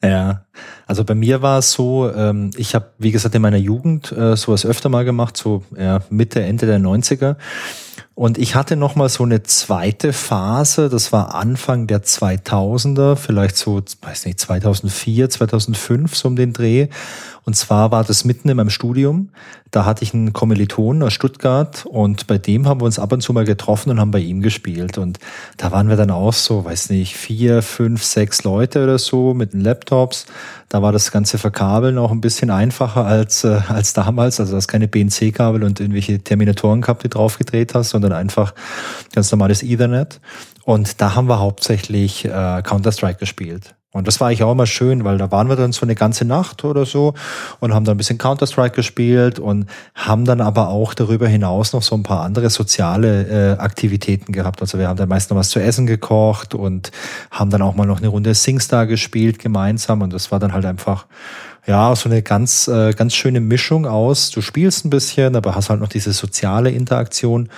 Ja, also bei mir war es so, ähm, ich habe, wie gesagt, in meiner Jugend äh, sowas öfter mal gemacht, so ja, Mitte, Ende der 90er. Und ich hatte noch mal so eine zweite Phase, das war Anfang der 2000er, vielleicht so, weiß nicht, 2004, 2005, so um den Dreh. Und zwar war das mitten in meinem Studium. Da hatte ich einen Kommiliton aus Stuttgart und bei dem haben wir uns ab und zu mal getroffen und haben bei ihm gespielt. Und da waren wir dann auch so, weiß nicht, vier, fünf, sechs Leute oder so mit den Laptops. Da war das ganze Verkabeln auch ein bisschen einfacher als, äh, als damals. Also hast keine BNC-Kabel und irgendwelche Terminatoren gehabt, die drauf gedreht hast, sondern einfach ganz normales Ethernet. Und da haben wir hauptsächlich äh, Counter-Strike gespielt. Und das war eigentlich auch immer schön, weil da waren wir dann so eine ganze Nacht oder so und haben dann ein bisschen Counter-Strike gespielt und haben dann aber auch darüber hinaus noch so ein paar andere soziale äh, Aktivitäten gehabt. Also wir haben dann meist noch was zu essen gekocht und haben dann auch mal noch eine Runde SingStar gespielt gemeinsam und das war dann halt einfach ja, so eine ganz, äh, ganz schöne Mischung aus. Du spielst ein bisschen, aber hast halt noch diese soziale Interaktion.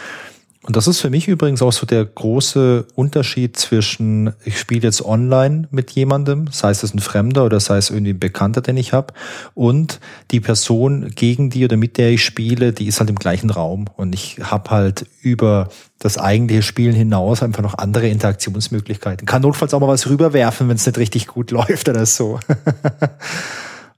Und das ist für mich übrigens auch so der große Unterschied zwischen, ich spiele jetzt online mit jemandem, sei es ein Fremder oder sei es irgendwie ein Bekannter, den ich habe, und die Person gegen die oder mit der ich spiele, die ist halt im gleichen Raum. Und ich habe halt über das eigentliche Spielen hinaus einfach noch andere Interaktionsmöglichkeiten. Kann notfalls auch mal was rüberwerfen, wenn es nicht richtig gut läuft oder so.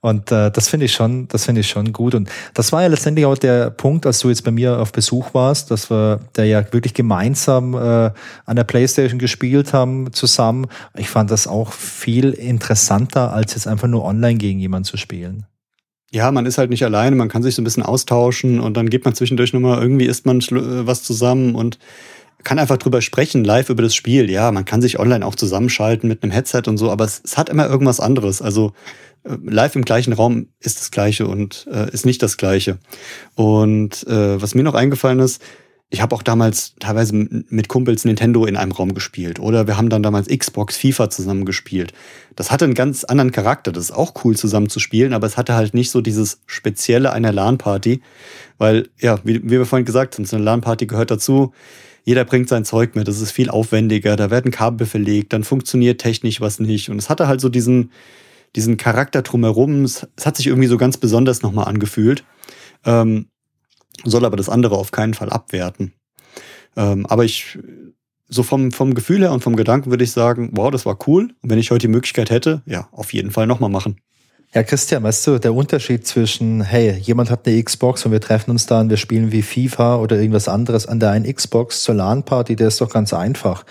Und äh, das finde ich schon, das finde ich schon gut. Und das war ja letztendlich auch der Punkt, als du jetzt bei mir auf Besuch warst, dass wir da ja wirklich gemeinsam äh, an der Playstation gespielt haben zusammen. Ich fand das auch viel interessanter, als jetzt einfach nur online gegen jemanden zu spielen. Ja, man ist halt nicht alleine, man kann sich so ein bisschen austauschen und dann geht man zwischendurch nochmal, irgendwie isst man äh, was zusammen und kann einfach drüber sprechen, live über das Spiel. Ja, man kann sich online auch zusammenschalten mit einem Headset und so, aber es, es hat immer irgendwas anderes. Also live im gleichen Raum ist das Gleiche und äh, ist nicht das Gleiche. Und äh, was mir noch eingefallen ist, ich habe auch damals teilweise mit Kumpels Nintendo in einem Raum gespielt. Oder wir haben dann damals Xbox, FIFA zusammen gespielt. Das hatte einen ganz anderen Charakter. Das ist auch cool zusammen zu spielen, aber es hatte halt nicht so dieses Spezielle einer LAN-Party. Weil, ja, wie, wie wir vorhin gesagt haben, so eine LAN-Party gehört dazu. Jeder bringt sein Zeug mit. Das ist viel aufwendiger. Da werden Kabel verlegt. Dann funktioniert technisch was nicht. Und es hatte halt so diesen, diesen Charakter drumherum, es, es hat sich irgendwie so ganz besonders nochmal angefühlt. Ähm, soll aber das andere auf keinen Fall abwerten. Ähm, aber ich, so vom, vom Gefühl her und vom Gedanken würde ich sagen, wow, das war cool. Und wenn ich heute die Möglichkeit hätte, ja, auf jeden Fall nochmal machen. Ja, Christian, weißt du, der Unterschied zwischen, hey, jemand hat eine Xbox und wir treffen uns da und wir spielen wie FIFA oder irgendwas anderes an der einen Xbox zur LAN-Party, der ist doch ganz einfach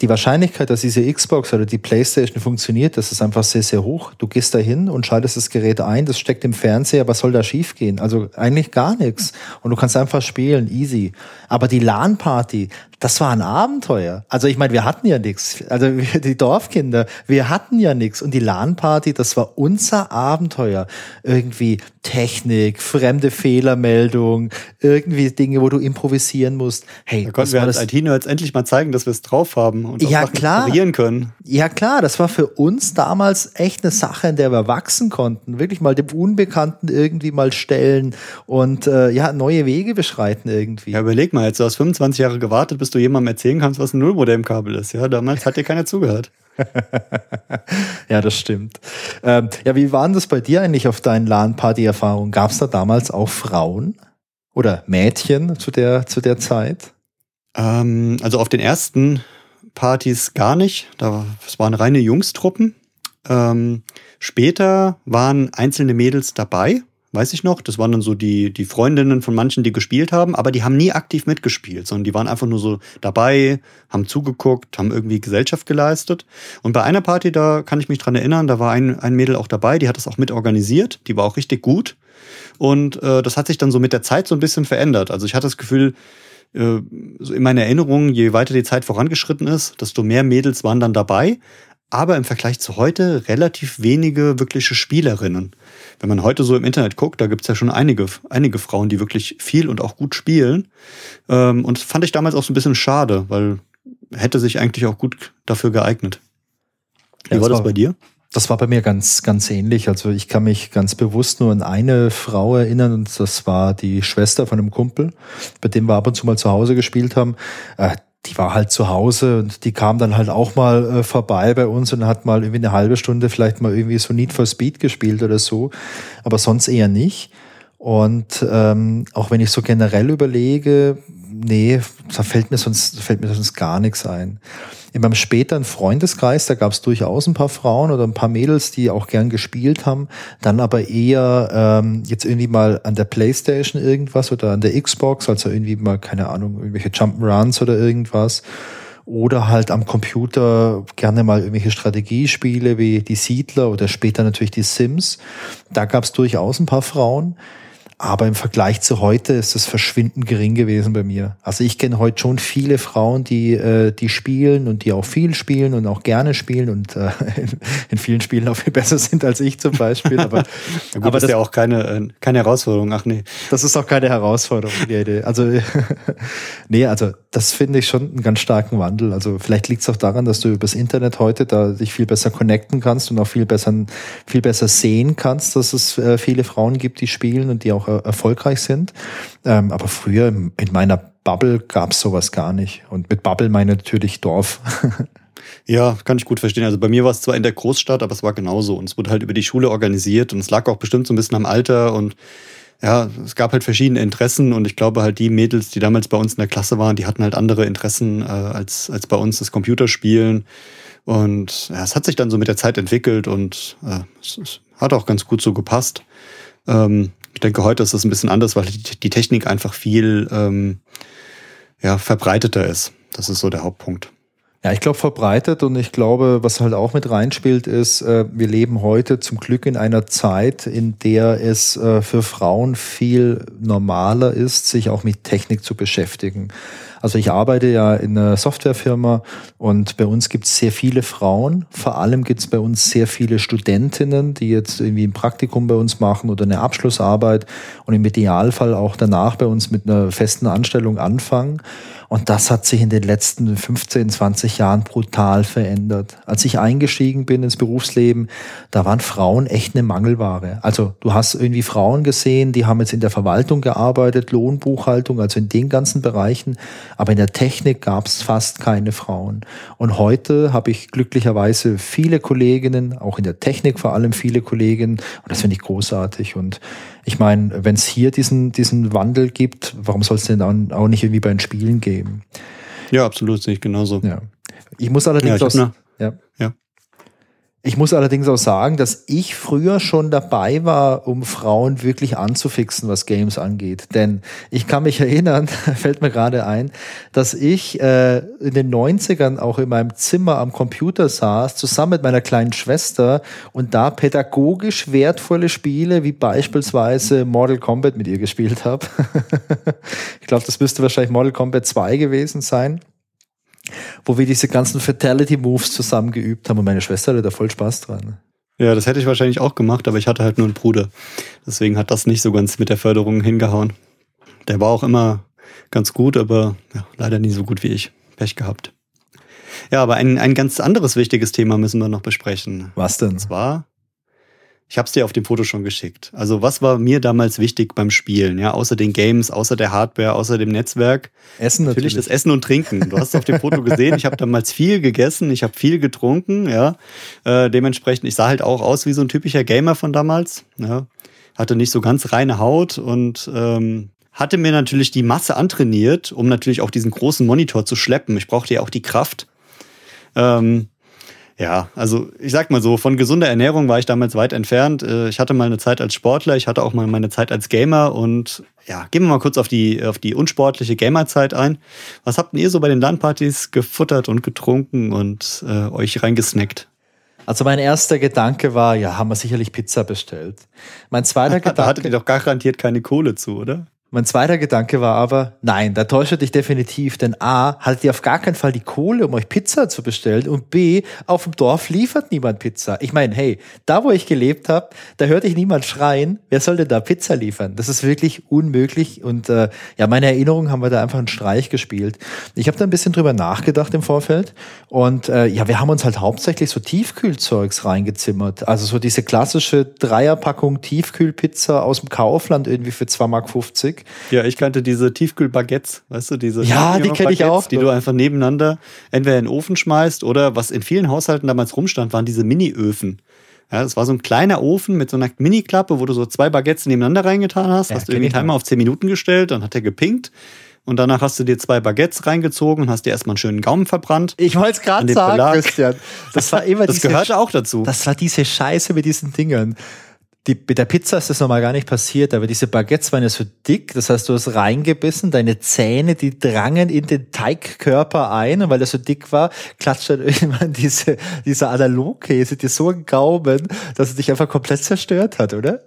die Wahrscheinlichkeit, dass diese Xbox oder die Playstation funktioniert, das ist einfach sehr, sehr hoch. Du gehst da hin und schaltest das Gerät ein, das steckt im Fernseher, was soll da schiefgehen? Also eigentlich gar nichts. Und du kannst einfach spielen, easy. Aber die LAN-Party, das war ein Abenteuer. Also ich meine, wir hatten ja nichts. Also die Dorfkinder, wir hatten ja nichts. Und die LAN-Party, das war unser Abenteuer. Irgendwie Technik, fremde Fehlermeldung, irgendwie Dinge, wo du improvisieren musst. Hey, da konnten wir als IT-Nerds endlich mal zeigen, dass wir es drauf haben und ja, Sachen klar. können. Ja klar, das war für uns damals echt eine Sache, in der wir wachsen konnten. Wirklich mal dem Unbekannten irgendwie mal stellen und äh, ja, neue Wege beschreiten irgendwie. Ja, überleg mal, jetzt du hast 25 Jahre gewartet, bis du jemandem erzählen kannst, was ein Nullmodemkabel ist. Ja, damals hat dir keiner zugehört. ja, das stimmt. Ähm, ja, wie waren das bei dir eigentlich auf deinen LAN-Party-Erfahrungen? Gab es da damals auch Frauen oder Mädchen zu der, zu der Zeit? Ähm, also auf den ersten Partys gar nicht. Da, es waren reine Jungstruppen. Ähm, später waren einzelne Mädels dabei weiß ich noch. Das waren dann so die, die Freundinnen von manchen, die gespielt haben, aber die haben nie aktiv mitgespielt, sondern die waren einfach nur so dabei, haben zugeguckt, haben irgendwie Gesellschaft geleistet. Und bei einer Party, da kann ich mich dran erinnern, da war ein, ein Mädel auch dabei, die hat das auch mit organisiert, die war auch richtig gut. Und äh, das hat sich dann so mit der Zeit so ein bisschen verändert. Also ich hatte das Gefühl, äh, so in meiner Erinnerung, je weiter die Zeit vorangeschritten ist, desto mehr Mädels waren dann dabei aber im Vergleich zu heute relativ wenige wirkliche Spielerinnen. Wenn man heute so im Internet guckt, da gibt's ja schon einige, einige Frauen, die wirklich viel und auch gut spielen. Ähm, und das fand ich damals auch so ein bisschen schade, weil hätte sich eigentlich auch gut dafür geeignet. Wie ja, war das bei dir? Das war bei mir ganz, ganz ähnlich. Also ich kann mich ganz bewusst nur an eine Frau erinnern und das war die Schwester von einem Kumpel, bei dem wir ab und zu mal zu Hause gespielt haben. Die war halt zu Hause und die kam dann halt auch mal äh, vorbei bei uns und hat mal irgendwie eine halbe Stunde vielleicht mal irgendwie so Need for Speed gespielt oder so, aber sonst eher nicht. Und ähm, auch wenn ich so generell überlege, nee, da fällt mir sonst, fällt mir sonst gar nichts ein. In meinem späteren Freundeskreis, da gab es durchaus ein paar Frauen oder ein paar Mädels, die auch gern gespielt haben, dann aber eher ähm, jetzt irgendwie mal an der Playstation irgendwas oder an der Xbox, also irgendwie mal, keine Ahnung, irgendwelche Jump'n'Runs oder irgendwas. Oder halt am Computer gerne mal irgendwelche Strategiespiele wie die Siedler oder später natürlich die Sims. Da gab es durchaus ein paar Frauen. Aber im Vergleich zu heute ist es verschwindend gering gewesen bei mir. Also ich kenne heute schon viele Frauen, die, äh, die spielen und die auch viel spielen und auch gerne spielen und äh, in vielen Spielen auch viel besser sind als ich zum Beispiel. Aber, gut, aber das ist ja auch keine, äh, keine Herausforderung. Ach nee. Das ist auch keine Herausforderung. Nee, Also nee, also das finde ich schon einen ganz starken Wandel. Also vielleicht liegt es auch daran, dass du übers Internet heute da dich viel besser connecten kannst und auch viel besser, viel besser sehen kannst, dass es äh, viele Frauen gibt, die spielen und die auch äh, erfolgreich sind. Ähm, aber früher in meiner Bubble gab es sowas gar nicht. Und mit Bubble meine natürlich Dorf. Ja, kann ich gut verstehen. Also bei mir war es zwar in der Großstadt, aber es war genauso. Und es wurde halt über die Schule organisiert und es lag auch bestimmt so ein bisschen am Alter und ja, es gab halt verschiedene Interessen und ich glaube halt die Mädels, die damals bei uns in der Klasse waren, die hatten halt andere Interessen äh, als, als bei uns das Computerspielen. Und ja, es hat sich dann so mit der Zeit entwickelt und äh, es, es hat auch ganz gut so gepasst. Ähm, ich denke, heute ist das ein bisschen anders, weil die, die Technik einfach viel ähm, ja, verbreiteter ist. Das ist so der Hauptpunkt. Ja, ich glaube verbreitet und ich glaube, was halt auch mit reinspielt, ist, äh, wir leben heute zum Glück in einer Zeit, in der es äh, für Frauen viel normaler ist, sich auch mit Technik zu beschäftigen. Also ich arbeite ja in einer Softwarefirma und bei uns gibt es sehr viele Frauen. Vor allem gibt es bei uns sehr viele Studentinnen, die jetzt irgendwie ein Praktikum bei uns machen oder eine Abschlussarbeit und im Idealfall auch danach bei uns mit einer festen Anstellung anfangen. Und das hat sich in den letzten 15, 20 Jahren brutal verändert. Als ich eingestiegen bin ins Berufsleben, da waren Frauen echt eine Mangelware. Also du hast irgendwie Frauen gesehen, die haben jetzt in der Verwaltung gearbeitet, Lohnbuchhaltung, also in den ganzen Bereichen. Aber in der Technik gab es fast keine Frauen. Und heute habe ich glücklicherweise viele Kolleginnen, auch in der Technik vor allem viele Kolleginnen. Und das finde ich großartig. Und ich meine, wenn es hier diesen, diesen Wandel gibt, warum soll es denn dann auch nicht irgendwie bei den Spielen geben? Ja, absolut, sehe ich genauso. Ja. Ich muss allerdings ja, ich aus, ja. ja. Ich muss allerdings auch sagen, dass ich früher schon dabei war, um Frauen wirklich anzufixen, was Games angeht. Denn ich kann mich erinnern, fällt mir gerade ein, dass ich äh, in den 90ern auch in meinem Zimmer am Computer saß, zusammen mit meiner kleinen Schwester und da pädagogisch wertvolle Spiele wie beispielsweise Mortal Kombat mit ihr gespielt habe. ich glaube, das müsste wahrscheinlich Mortal Kombat 2 gewesen sein wo wir diese ganzen Fatality Moves zusammen geübt haben und meine Schwester hatte da voll Spaß dran. Ja, das hätte ich wahrscheinlich auch gemacht, aber ich hatte halt nur einen Bruder. Deswegen hat das nicht so ganz mit der Förderung hingehauen. Der war auch immer ganz gut, aber ja, leider nie so gut wie ich. Pech gehabt. Ja, aber ein, ein ganz anderes wichtiges Thema müssen wir noch besprechen. Was denn? Und zwar ich habe es dir auf dem Foto schon geschickt. Also was war mir damals wichtig beim Spielen? Ja, außer den Games, außer der Hardware, außer dem Netzwerk. Essen natürlich. Natürlich das Essen und Trinken. Du hast es auf dem Foto gesehen. Ich habe damals viel gegessen, ich habe viel getrunken. Ja, äh, dementsprechend. Ich sah halt auch aus wie so ein typischer Gamer von damals. Ja, hatte nicht so ganz reine Haut und ähm, hatte mir natürlich die Masse antrainiert, um natürlich auch diesen großen Monitor zu schleppen. Ich brauchte ja auch die Kraft. Ähm, ja, also ich sag mal so, von gesunder Ernährung war ich damals weit entfernt. Äh, ich hatte mal eine Zeit als Sportler, ich hatte auch mal meine Zeit als Gamer und ja, gehen wir mal kurz auf die, auf die unsportliche Gamerzeit ein. Was habt ihr so bei den LAN-Partys gefuttert und getrunken und äh, euch reingesnackt? Also mein erster Gedanke war, ja, haben wir sicherlich Pizza bestellt. Mein zweiter Gedanke. da hattet ihr doch garantiert keine Kohle zu, oder? Mein zweiter Gedanke war aber, nein, da täuscht dich definitiv, denn A, haltet ihr auf gar keinen Fall die Kohle, um euch Pizza zu bestellen und B, auf dem Dorf liefert niemand Pizza. Ich meine, hey, da wo ich gelebt habe, da hörte ich niemand schreien, wer soll denn da Pizza liefern? Das ist wirklich unmöglich und äh, ja, meine Erinnerungen haben wir da einfach einen Streich gespielt. Ich habe da ein bisschen drüber nachgedacht im Vorfeld und äh, ja, wir haben uns halt hauptsächlich so Tiefkühlzeugs reingezimmert. Also so diese klassische Dreierpackung Tiefkühlpizza aus dem Kaufland irgendwie für 2,50 Mark ja, ich kannte diese Tiefkühlbaguettes, weißt du, diese Ja, die kenne ich auch. Die du einfach nebeneinander entweder in den Ofen schmeißt oder was in vielen Haushalten damals rumstand, waren diese Mini-Öfen. Ja, das war so ein kleiner Ofen mit so einer Mini-Klappe, wo du so zwei Baguettes nebeneinander reingetan hast, ja, hast du irgendwie Timer auf 10 Minuten gestellt, dann hat er gepinkt. Und danach hast du dir zwei Baguettes reingezogen und hast dir erstmal einen schönen Gaumen verbrannt. Ich wollte es gerade sagen, Belag. Christian. Das war immer Das diese, gehörte auch dazu. Das war diese Scheiße mit diesen Dingern die, mit der Pizza ist das nochmal gar nicht passiert, aber diese Baguettes waren ja so dick, das heißt, du hast reingebissen, deine Zähne, die drangen in den Teigkörper ein und weil er so dick war, klatscht dann irgendwann diese, dieser Analogkäse dir so einen Gaumen, dass er dich einfach komplett zerstört hat, oder?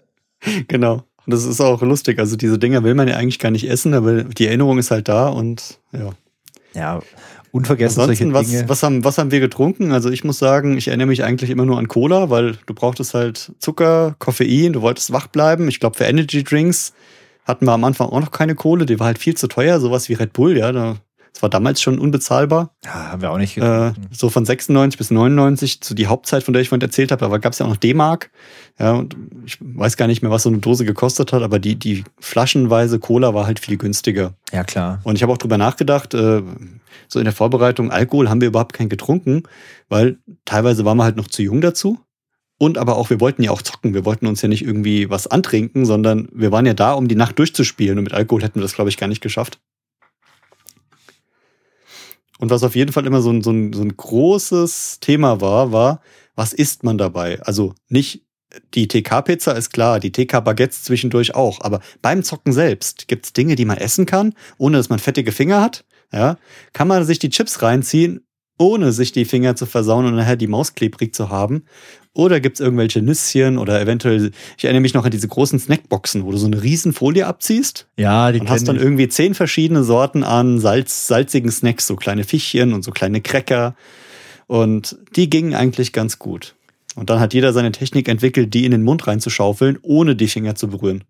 Genau. Und das ist auch lustig. Also diese Dinger will man ja eigentlich gar nicht essen, aber die Erinnerung ist halt da und ja. Ja, unvergessen Ansonsten, solche Dinge. Was, was, haben, was haben wir getrunken? Also ich muss sagen, ich erinnere mich eigentlich immer nur an Cola, weil du brauchtest halt Zucker, Koffein, du wolltest wach bleiben. Ich glaube, für Energy Drinks hatten wir am Anfang auch noch keine Kohle, die war halt viel zu teuer, sowas wie Red Bull, ja. Da Das war damals schon unbezahlbar. Ja, haben wir auch nicht äh, So von 96 bis 99, zu die Hauptzeit, von der ich vorhin erzählt habe, da gab es ja auch noch D-Mark. Ja, und ich weiß gar nicht mehr, was so eine Dose gekostet hat, aber die, die flaschenweise Cola war halt viel günstiger. Ja, klar. Und ich habe auch drüber nachgedacht, äh, so in der Vorbereitung, Alkohol haben wir überhaupt keinen getrunken, weil teilweise waren wir halt noch zu jung dazu. Und aber auch, wir wollten ja auch zocken. Wir wollten uns ja nicht irgendwie was antrinken, sondern wir waren ja da, um die Nacht durchzuspielen. Und mit Alkohol hätten wir das, glaube ich, gar nicht geschafft. Und was auf jeden Fall immer so ein, so ein, so ein großes Thema war, war, was isst man dabei? Also nicht die TK-Pizza ist klar, die TK-Baguettes zwischendurch auch. Aber beim Zocken selbst gibt es Dinge, die man essen kann, ohne dass man fettige Finger hat. Ja, kann man sich die Chips reinziehen, ohne sich die Finger zu versauen und nachher die Maus klebrig zu haben. Oder gibt es irgendwelche Nüsschen oder eventuell, ich erinnere mich noch an diese großen Snackboxen, wo du so eine riesen Folie abziehst. Ja, die Und hast dann irgendwie zehn verschiedene Sorten an Salz, salzigen Snacks, so kleine Fischchen und so kleine Cracker. Und die gingen eigentlich ganz gut. Und dann hat jeder seine Technik entwickelt, die in den Mund reinzuschaufeln, ohne die Finger zu berühren.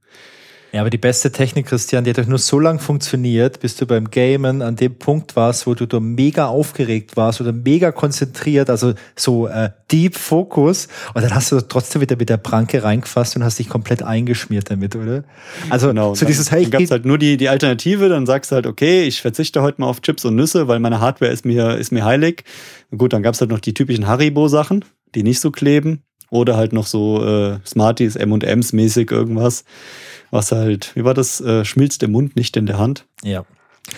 Ja, aber die beste Technik, Christian, die hat doch nur so lange funktioniert, bis du beim Gamen an dem Punkt warst, wo du da mega aufgeregt warst oder mega konzentriert, also so äh, Deep Focus. Und dann hast du trotzdem wieder mit der Pranke reingefasst und hast dich komplett eingeschmiert damit, oder? Also genau, so dieses, hey, dann gab's halt nur die, die Alternative, dann sagst du halt, okay, ich verzichte heute mal auf Chips und Nüsse, weil meine Hardware ist mir, ist mir heilig. Gut, dann gab's halt noch die typischen Haribo-Sachen, die nicht so kleben. Oder halt noch so äh, Smarties, M&M's mäßig irgendwas was halt, wie war das, äh, schmilzt im Mund, nicht in der Hand. Ja.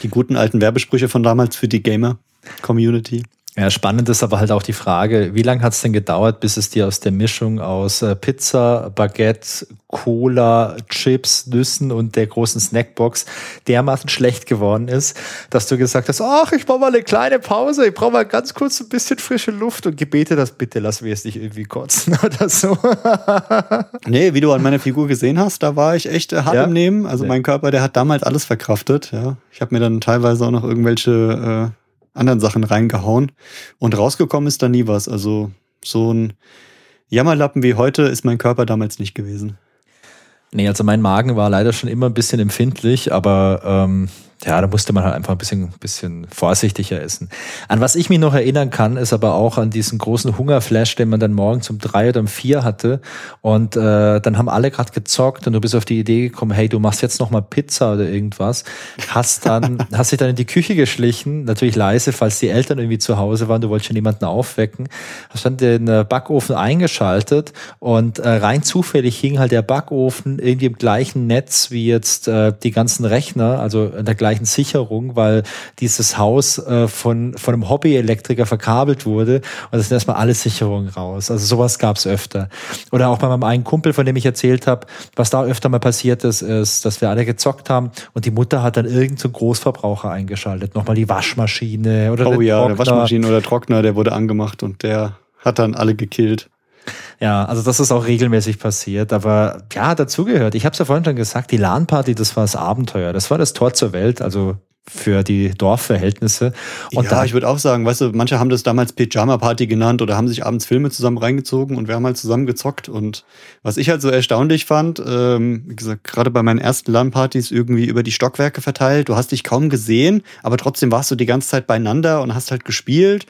Die guten alten Werbesprüche von damals für die Gamer-Community. Ja, spannend ist aber halt auch die Frage, wie lange hat es denn gedauert, bis es dir aus der Mischung aus äh, Pizza, Baguette, Cola, Chips, Nüssen und der großen Snackbox dermaßen schlecht geworden ist, dass du gesagt hast, ach, ich brauche mal eine kleine Pause, ich brauche mal ganz kurz ein bisschen frische Luft und gebete das bitte, lass mir jetzt nicht irgendwie kotzen oder so. nee, wie du an meiner Figur gesehen hast, da war ich echt hart ja. im Nehmen. Also mein Körper, der hat damals alles verkraftet. Ja, Ich habe mir dann teilweise auch noch irgendwelche äh, anderen Sachen reingehauen und rausgekommen ist da nie was. Also so ein Jammerlappen wie heute ist mein Körper damals nicht gewesen. Nee, also mein Magen war leider schon immer ein bisschen empfindlich, aber ähm, ja, da musste man halt einfach ein bisschen, bisschen vorsichtiger essen. An was ich mich noch erinnern kann, ist aber auch an diesen großen Hungerflash, den man dann morgens um drei oder um vier hatte. Und äh, dann haben alle gerade gezockt und du bist auf die Idee gekommen, hey, du machst jetzt noch mal Pizza oder irgendwas. Hast dann, hast dich dann in die Küche geschlichen, natürlich leise, falls die Eltern irgendwie zu Hause waren, du wolltest schon jemanden aufwecken. Hast dann den äh, Backofen eingeschaltet und äh, rein zufällig hing halt der Backofen irgendwie im gleichen Netz wie jetzt äh, die ganzen Rechner, also in der gleichen Sicherung, weil dieses Haus äh, von, von einem Hobby-Elektriker verkabelt wurde und es sind erstmal alle Sicherungen raus. Also sowas gab es öfter. Oder auch bei meinem einen Kumpel, von dem ich erzählt habe, was da öfter mal passiert ist, ist, dass wir alle gezockt haben und die Mutter hat dann irgendeinen so Großverbraucher eingeschaltet. Nochmal die Waschmaschine oder Oh ja, Trockner. der Waschmaschine oder Trockner, der wurde angemacht und der hat dann alle gekillt. Ja, also das ist auch regelmäßig passiert, aber ja, dazugehört. Ich habe es ja vorhin schon gesagt, die LAN-Party, das war das Abenteuer, das war das Tor zur Welt, also für die Dorfverhältnisse. Und ja, da, ich würde auch sagen, weißt du, manche haben das damals Pyjama-Party genannt oder haben sich abends Filme zusammen reingezogen und wir haben halt zusammen gezockt. Und was ich halt so erstaunlich fand, ähm, wie gesagt, gerade bei meinen ersten LAN-Partys irgendwie über die Stockwerke verteilt, du hast dich kaum gesehen, aber trotzdem warst du die ganze Zeit beieinander und hast halt gespielt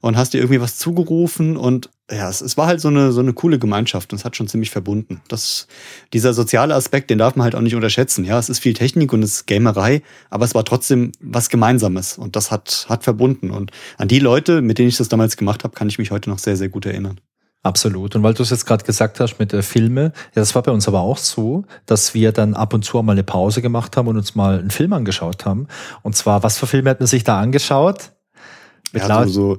und hast dir irgendwie was zugerufen und ja, es, es war halt so eine, so eine coole Gemeinschaft und es hat schon ziemlich verbunden. Das, dieser soziale Aspekt, den darf man halt auch nicht unterschätzen. Ja, es ist viel Technik und es ist Gamerei, aber es war trotzdem was Gemeinsames und das hat, hat verbunden. Und an die Leute, mit denen ich das damals gemacht habe, kann ich mich heute noch sehr, sehr gut erinnern. Absolut. Und weil du es jetzt gerade gesagt hast mit der Filme, ja, das war bei uns aber auch so, dass wir dann ab und zu mal eine Pause gemacht haben und uns mal einen Film angeschaut haben. Und zwar, was für Filme hat man sich da angeschaut? Mit ja, so, so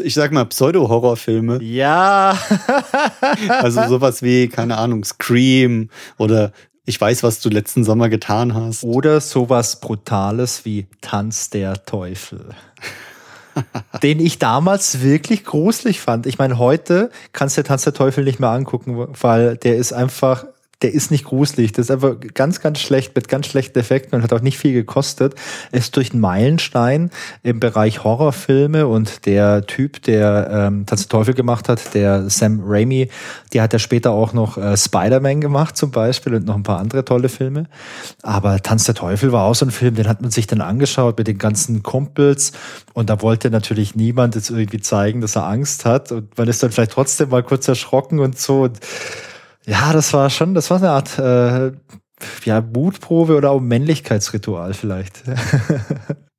ich sag mal, Pseudo-Horrorfilme. Ja. also sowas wie, keine Ahnung, Scream oder ich weiß, was du letzten Sommer getan hast. Oder sowas Brutales wie Tanz der Teufel. den ich damals wirklich gruselig fand. Ich meine, heute kannst du Tanz der Teufel nicht mehr angucken, weil der ist einfach der ist nicht gruselig. Das ist einfach ganz, ganz schlecht mit ganz schlechten Effekten und hat auch nicht viel gekostet. Ist durch einen Meilenstein im Bereich Horrorfilme und der Typ, der ähm, Tanz Teufel gemacht hat, der Sam Raimi, der hat ja später auch noch äh, Spider-Man gemacht zum Beispiel und noch ein paar andere tolle Filme. Aber Tanz der Teufel war auch so ein Film, den hat man sich dann angeschaut mit den ganzen Kumpels und da wollte natürlich niemand jetzt irgendwie zeigen, dass er Angst hat und man ist dann vielleicht trotzdem mal kurz erschrocken und so. Und ja, das war schon, das war eine Art äh, ja, Mutprobe oder auch Männlichkeitsritual vielleicht.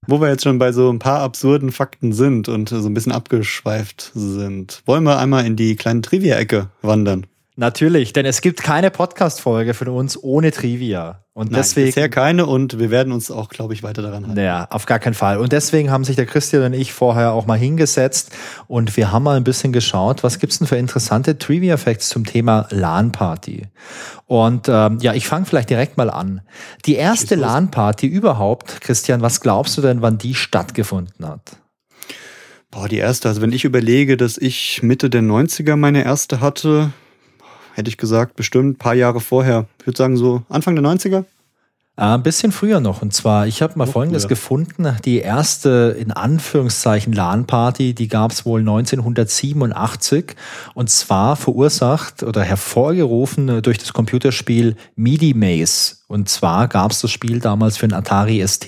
Wo wir jetzt schon bei so ein paar absurden Fakten sind und so ein bisschen abgeschweift sind, wollen wir einmal in die kleine Trivia-Ecke wandern. Natürlich, denn es gibt keine Podcast-Folge von uns ohne Trivia. Und Nein, deswegen. Bisher keine und wir werden uns auch, glaube ich, weiter daran halten. Naja, auf gar keinen Fall. Und deswegen haben sich der Christian und ich vorher auch mal hingesetzt und wir haben mal ein bisschen geschaut, was gibt's denn für interessante Trivia-Facts zum Thema LAN-Party. Und ähm, ja, ich fange vielleicht direkt mal an. Die erste LAN-Party überhaupt, Christian, was glaubst du denn, wann die stattgefunden hat? Boah, die erste, also wenn ich überlege, dass ich Mitte der 90er meine erste hatte, hätte ich gesagt, bestimmt ein paar Jahre vorher. Ich würde sagen, so Anfang der 90er. Äh, ein bisschen früher noch. Und zwar, ich habe mal noch Folgendes früher. gefunden. Die erste, in Anführungszeichen, LAN-Party, die gab es wohl 1987. Und zwar verursacht oder hervorgerufen durch das Computerspiel MIDI Maze. Und zwar gab es das Spiel damals für den Atari ST.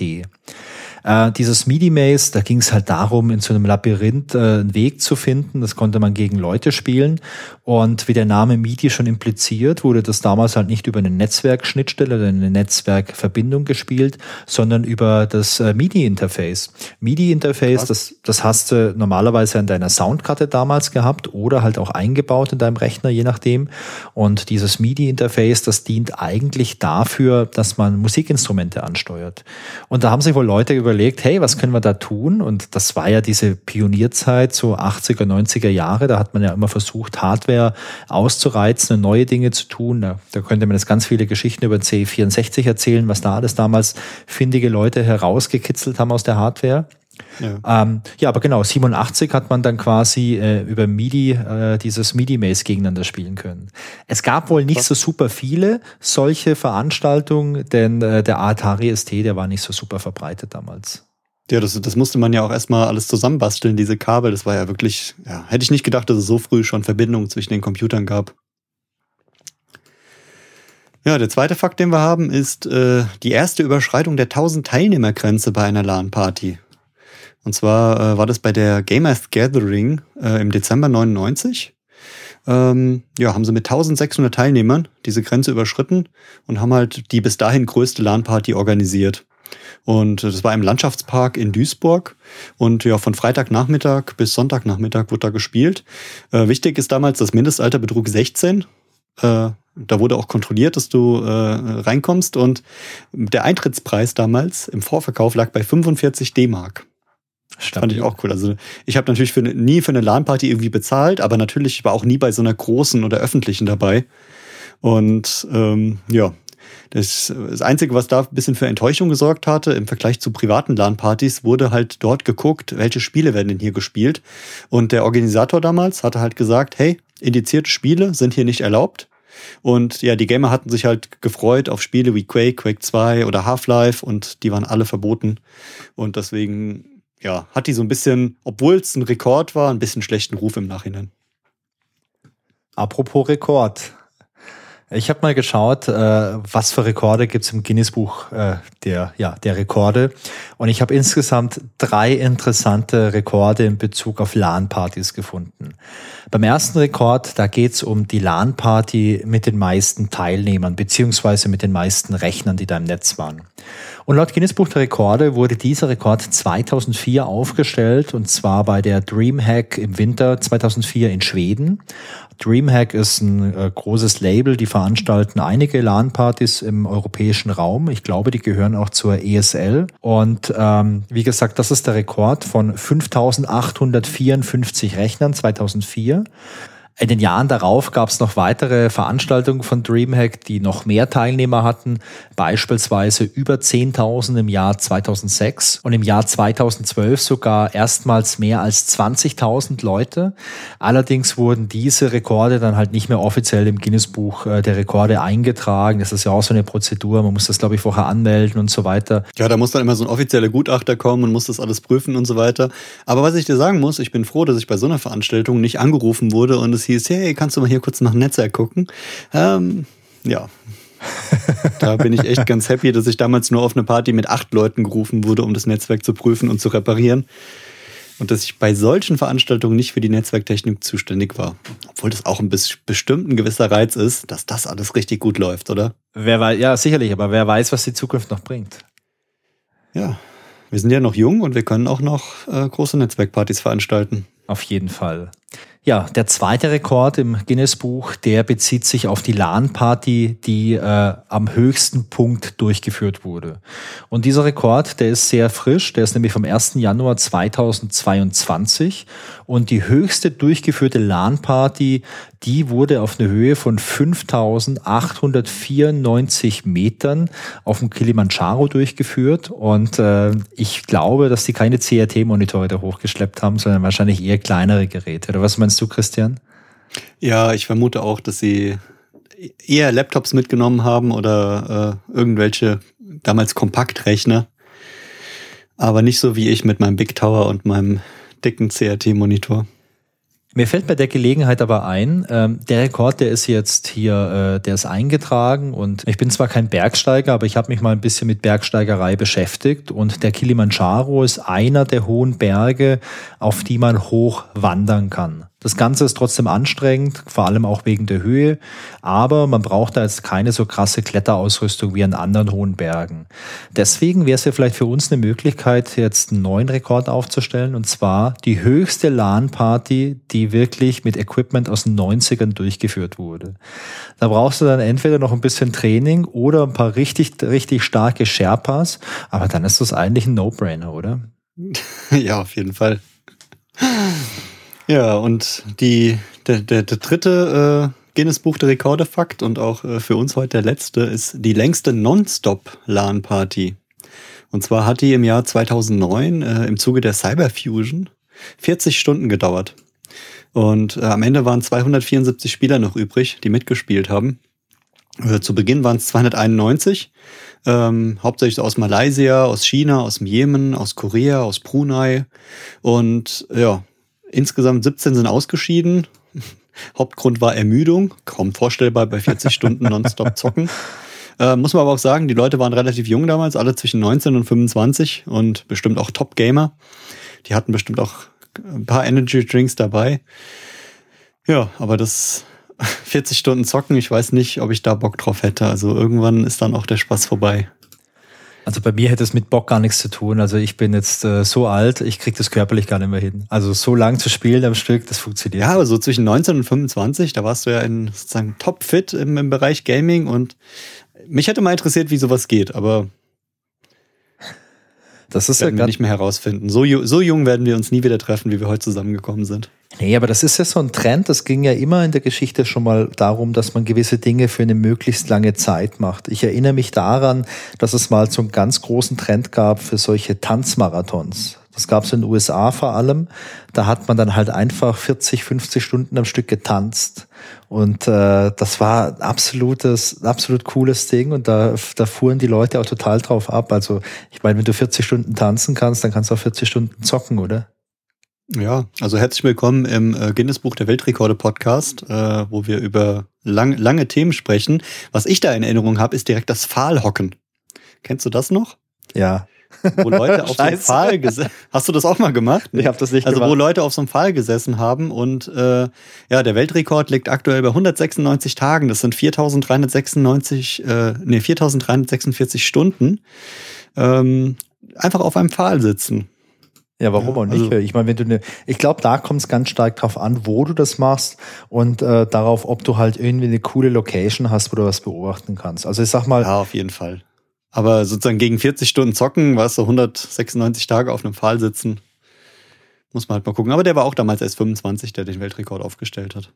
Äh, dieses MIDI-Maze, da ging es halt darum, in so einem Labyrinth äh, einen Weg zu finden. Das konnte man gegen Leute spielen. Und wie der Name MIDI schon impliziert, wurde das damals halt nicht über eine Netzwerkschnittstelle oder eine Netzwerkverbindung gespielt, sondern über das äh, MIDI-Interface. MIDI-Interface, das, das hast du normalerweise an deiner Soundkarte damals gehabt oder halt auch eingebaut in deinem Rechner, je nachdem. Und dieses MIDI-Interface, das dient eigentlich dafür, dass man Musikinstrumente ansteuert. Und da haben sich wohl Leute über überlegt, hey, was können wir da tun? Und das war ja diese Pionierzeit, so 80er, 90er Jahre. Da hat man ja immer versucht, Hardware auszureizen und neue Dinge zu tun. Da, da könnte man jetzt ganz viele Geschichten über C64 erzählen, was da alles damals findige Leute herausgekitzelt haben aus der Hardware. Ja. Ähm, ja, aber genau, 87 hat man dann quasi äh, über MIDI äh, dieses MIDI-Maze gegeneinander spielen können. Es gab wohl nicht so super viele solche Veranstaltungen, denn äh, der Atari ST, der war nicht so super verbreitet damals. Ja, das, das musste man ja auch erstmal alles zusammenbasteln, diese Kabel. Das war ja wirklich, ja, hätte ich nicht gedacht, dass es so früh schon Verbindungen zwischen den Computern gab. Ja, der zweite Fakt, den wir haben, ist äh, die erste Überschreitung der 1000 Teilnehmergrenze bei einer LAN-Party. Und zwar äh, war das bei der Gamers Gathering äh, im Dezember 99. Ähm, ja, haben sie mit 1600 Teilnehmern diese Grenze überschritten und haben halt die bis dahin größte LAN-Party organisiert. Und das war im Landschaftspark in Duisburg. Und ja, von Freitagnachmittag bis Sonntagnachmittag wurde da gespielt. Äh, wichtig ist damals, das Mindestalter betrug 16. Äh, da wurde auch kontrolliert, dass du äh, reinkommst. Und der Eintrittspreis damals im Vorverkauf lag bei 45 D-Mark. Stabil. Fand ich auch cool. Also ich habe natürlich für, nie für eine LAN-Party irgendwie bezahlt, aber natürlich war auch nie bei so einer großen oder öffentlichen dabei. Und ähm, ja, das, das Einzige, was da ein bisschen für Enttäuschung gesorgt hatte, im Vergleich zu privaten LAN-Partys, wurde halt dort geguckt, welche Spiele werden denn hier gespielt. Und der Organisator damals hatte halt gesagt, hey, indizierte Spiele sind hier nicht erlaubt. Und ja, die Gamer hatten sich halt gefreut auf Spiele wie Quake, Quake 2 oder Half-Life und die waren alle verboten. Und deswegen ja, hat die so ein bisschen, obwohl es ein Rekord war, ein bisschen schlechten Ruf im Nachhinein. Apropos Rekord. Ich habe mal geschaut, äh, was für Rekorde gibt's im Guinness-Buch äh, der, ja, der Rekorde. Und ich habe insgesamt drei interessante Rekorde in Bezug auf LAN-Partys gefunden. Beim ersten Rekord, da geht's um die LAN-Party mit den meisten Teilnehmern, beziehungsweise mit den meisten Rechnern, die da im Netz waren. Und laut Guinness Buch der Rekorde wurde dieser Rekord 2004 aufgestellt und zwar bei der Dreamhack im Winter 2004 in Schweden. Dreamhack ist ein äh, großes Label, die veranstalten einige LAN-Partys im europäischen Raum. Ich glaube, die gehören auch zur ESL. Und ähm, wie gesagt, das ist der Rekord von 5854 Rechnern 2004. In den Jahren darauf gab es noch weitere Veranstaltungen von Dreamhack, die noch mehr Teilnehmer hatten, beispielsweise über 10.000 im Jahr 2006 und im Jahr 2012 sogar erstmals mehr als 20.000 Leute. Allerdings wurden diese Rekorde dann halt nicht mehr offiziell im Guinness-Buch äh, der Rekorde eingetragen. Das ist ja auch so eine Prozedur, man muss das glaube ich vorher anmelden und so weiter. Ja, da muss dann immer so ein offizieller Gutachter kommen und muss das alles prüfen und so weiter. Aber was ich dir sagen muss, ich bin froh, dass ich bei so einer Veranstaltung nicht angerufen wurde und es hieß, hey, kannst du mal hier kurz nach dem Netzwerk gucken? Ähm, ja. da bin ich echt ganz happy, dass ich damals nur auf eine Party mit acht Leuten gerufen wurde, um das Netzwerk zu prüfen und zu reparieren. Und dass ich bei solchen Veranstaltungen nicht für die Netzwerktechnik zuständig war. Obwohl das auch ein bisschen bestimmt ein gewisser Reiz ist, dass das alles richtig gut läuft, oder? Wer weiß, ja, sicherlich, aber wer weiß, was die Zukunft noch bringt. Ja, wir sind ja noch jung und wir können auch noch äh, große Netzwerkpartys veranstalten. Auf jeden Fall. Ja, der zweite Rekord im Guinness-Buch, der bezieht sich auf die LAN-Party, die äh, am höchsten Punkt durchgeführt wurde. Und dieser Rekord, der ist sehr frisch, der ist nämlich vom 1. Januar 2022 und die höchste durchgeführte LAN-Party, die wurde auf eine Höhe von 5894 Metern auf dem Kilimanjaro durchgeführt und äh, ich glaube, dass die keine CRT-Monitore da hochgeschleppt haben, sondern wahrscheinlich eher kleinere Geräte. Oder was meinst meinst du, Christian? Ja, ich vermute auch, dass sie eher Laptops mitgenommen haben oder äh, irgendwelche damals Kompaktrechner. Aber nicht so wie ich mit meinem Big Tower und meinem dicken CRT-Monitor. Mir fällt bei der Gelegenheit aber ein, ähm, der Rekord, der ist jetzt hier, äh, der ist eingetragen und ich bin zwar kein Bergsteiger, aber ich habe mich mal ein bisschen mit Bergsteigerei beschäftigt und der Kilimanjaro ist einer der hohen Berge, auf die man hoch wandern kann. Das Ganze ist trotzdem anstrengend, vor allem auch wegen der Höhe, aber man braucht da jetzt keine so krasse Kletterausrüstung wie an anderen hohen Bergen. Deswegen wäre es ja vielleicht für uns eine Möglichkeit, jetzt einen neuen Rekord aufzustellen, und zwar die höchste LAN-Party, die wirklich mit Equipment aus den 90ern durchgeführt wurde. Da brauchst du dann entweder noch ein bisschen Training oder ein paar richtig, richtig starke Sherpas, aber dann ist das eigentlich ein No-Brainer, oder? Ja, auf jeden Fall. Ja, und die, der, der, der dritte äh, Guinness-Buch der Rekorde-Fakt und auch äh, für uns heute der letzte ist die längste Non-Stop-LAN-Party. Und zwar hat die im Jahr 2009 äh, im Zuge der Cyberfusion 40 Stunden gedauert. Und äh, am Ende waren 274 Spieler noch übrig, die mitgespielt haben. Äh, zu Beginn waren es 291, ähm, hauptsächlich aus Malaysia, aus China, aus dem Jemen, aus Korea, aus Brunei. Und ja, Insgesamt 17 sind ausgeschieden. Hauptgrund war Ermüdung, kaum vorstellbar bei 40 Stunden nonstop zocken. Äh, muss man aber auch sagen, die Leute waren relativ jung damals, alle zwischen 19 und 25 und bestimmt auch Top-Gamer. Die hatten bestimmt auch ein paar Energy Drinks dabei. Ja, aber das 40 Stunden zocken, ich weiß nicht, ob ich da Bock drauf hätte. Also irgendwann ist dann auch der Spaß vorbei. Also bei mir hätte es mit Bock gar nichts zu tun. Also ich bin jetzt äh, so alt, ich kriege das körperlich gar nicht mehr hin. Also so lang zu spielen am Stück, das funktioniert. Ja, aber so zwischen 19 und 25, da warst du ja in sozusagen topfit im, im Bereich Gaming und mich hätte mal interessiert, wie sowas geht, aber das ist werden ja wir nicht mehr herausfinden. So, so jung werden wir uns nie wieder treffen, wie wir heute zusammengekommen sind. Nee, aber das ist ja so ein Trend. Das ging ja immer in der Geschichte schon mal darum, dass man gewisse Dinge für eine möglichst lange Zeit macht. Ich erinnere mich daran, dass es mal so einen ganz großen Trend gab für solche Tanzmarathons. Das gab es in den USA vor allem. Da hat man dann halt einfach 40, 50 Stunden am Stück getanzt. Und äh, das war absolutes, absolut cooles Ding. Und da, da fuhren die Leute auch total drauf ab. Also ich meine, wenn du 40 Stunden tanzen kannst, dann kannst du auch 40 Stunden zocken, oder? Ja, also herzlich willkommen im äh, Guinness Buch der Weltrekorde Podcast, äh, wo wir über lang, lange Themen sprechen. Was ich da in Erinnerung habe, ist direkt das Pfahlhocken. Kennst du das noch? Ja wo Leute auf so einem Pfahl gesessen Hast du das auch mal gemacht? Ich habe das nicht Also gemacht. wo Leute auf so einem Pfahl gesessen haben und äh, ja, der Weltrekord liegt aktuell bei 196 Tagen. Das sind 4396, äh, nee, 4346 Stunden. Ähm, einfach auf einem Pfahl sitzen. Ja, warum ja, auch nicht? Also, ich meine, wenn du ne, ich glaube, da kommt es ganz stark drauf an, wo du das machst und äh, darauf, ob du halt irgendwie eine coole Location hast, wo du was beobachten kannst. Also ich sag mal, ja, auf jeden Fall. Aber sozusagen gegen 40 Stunden zocken, was so 196 Tage auf einem Pfahl sitzen, muss man halt mal gucken. Aber der war auch damals erst 25, der den Weltrekord aufgestellt hat.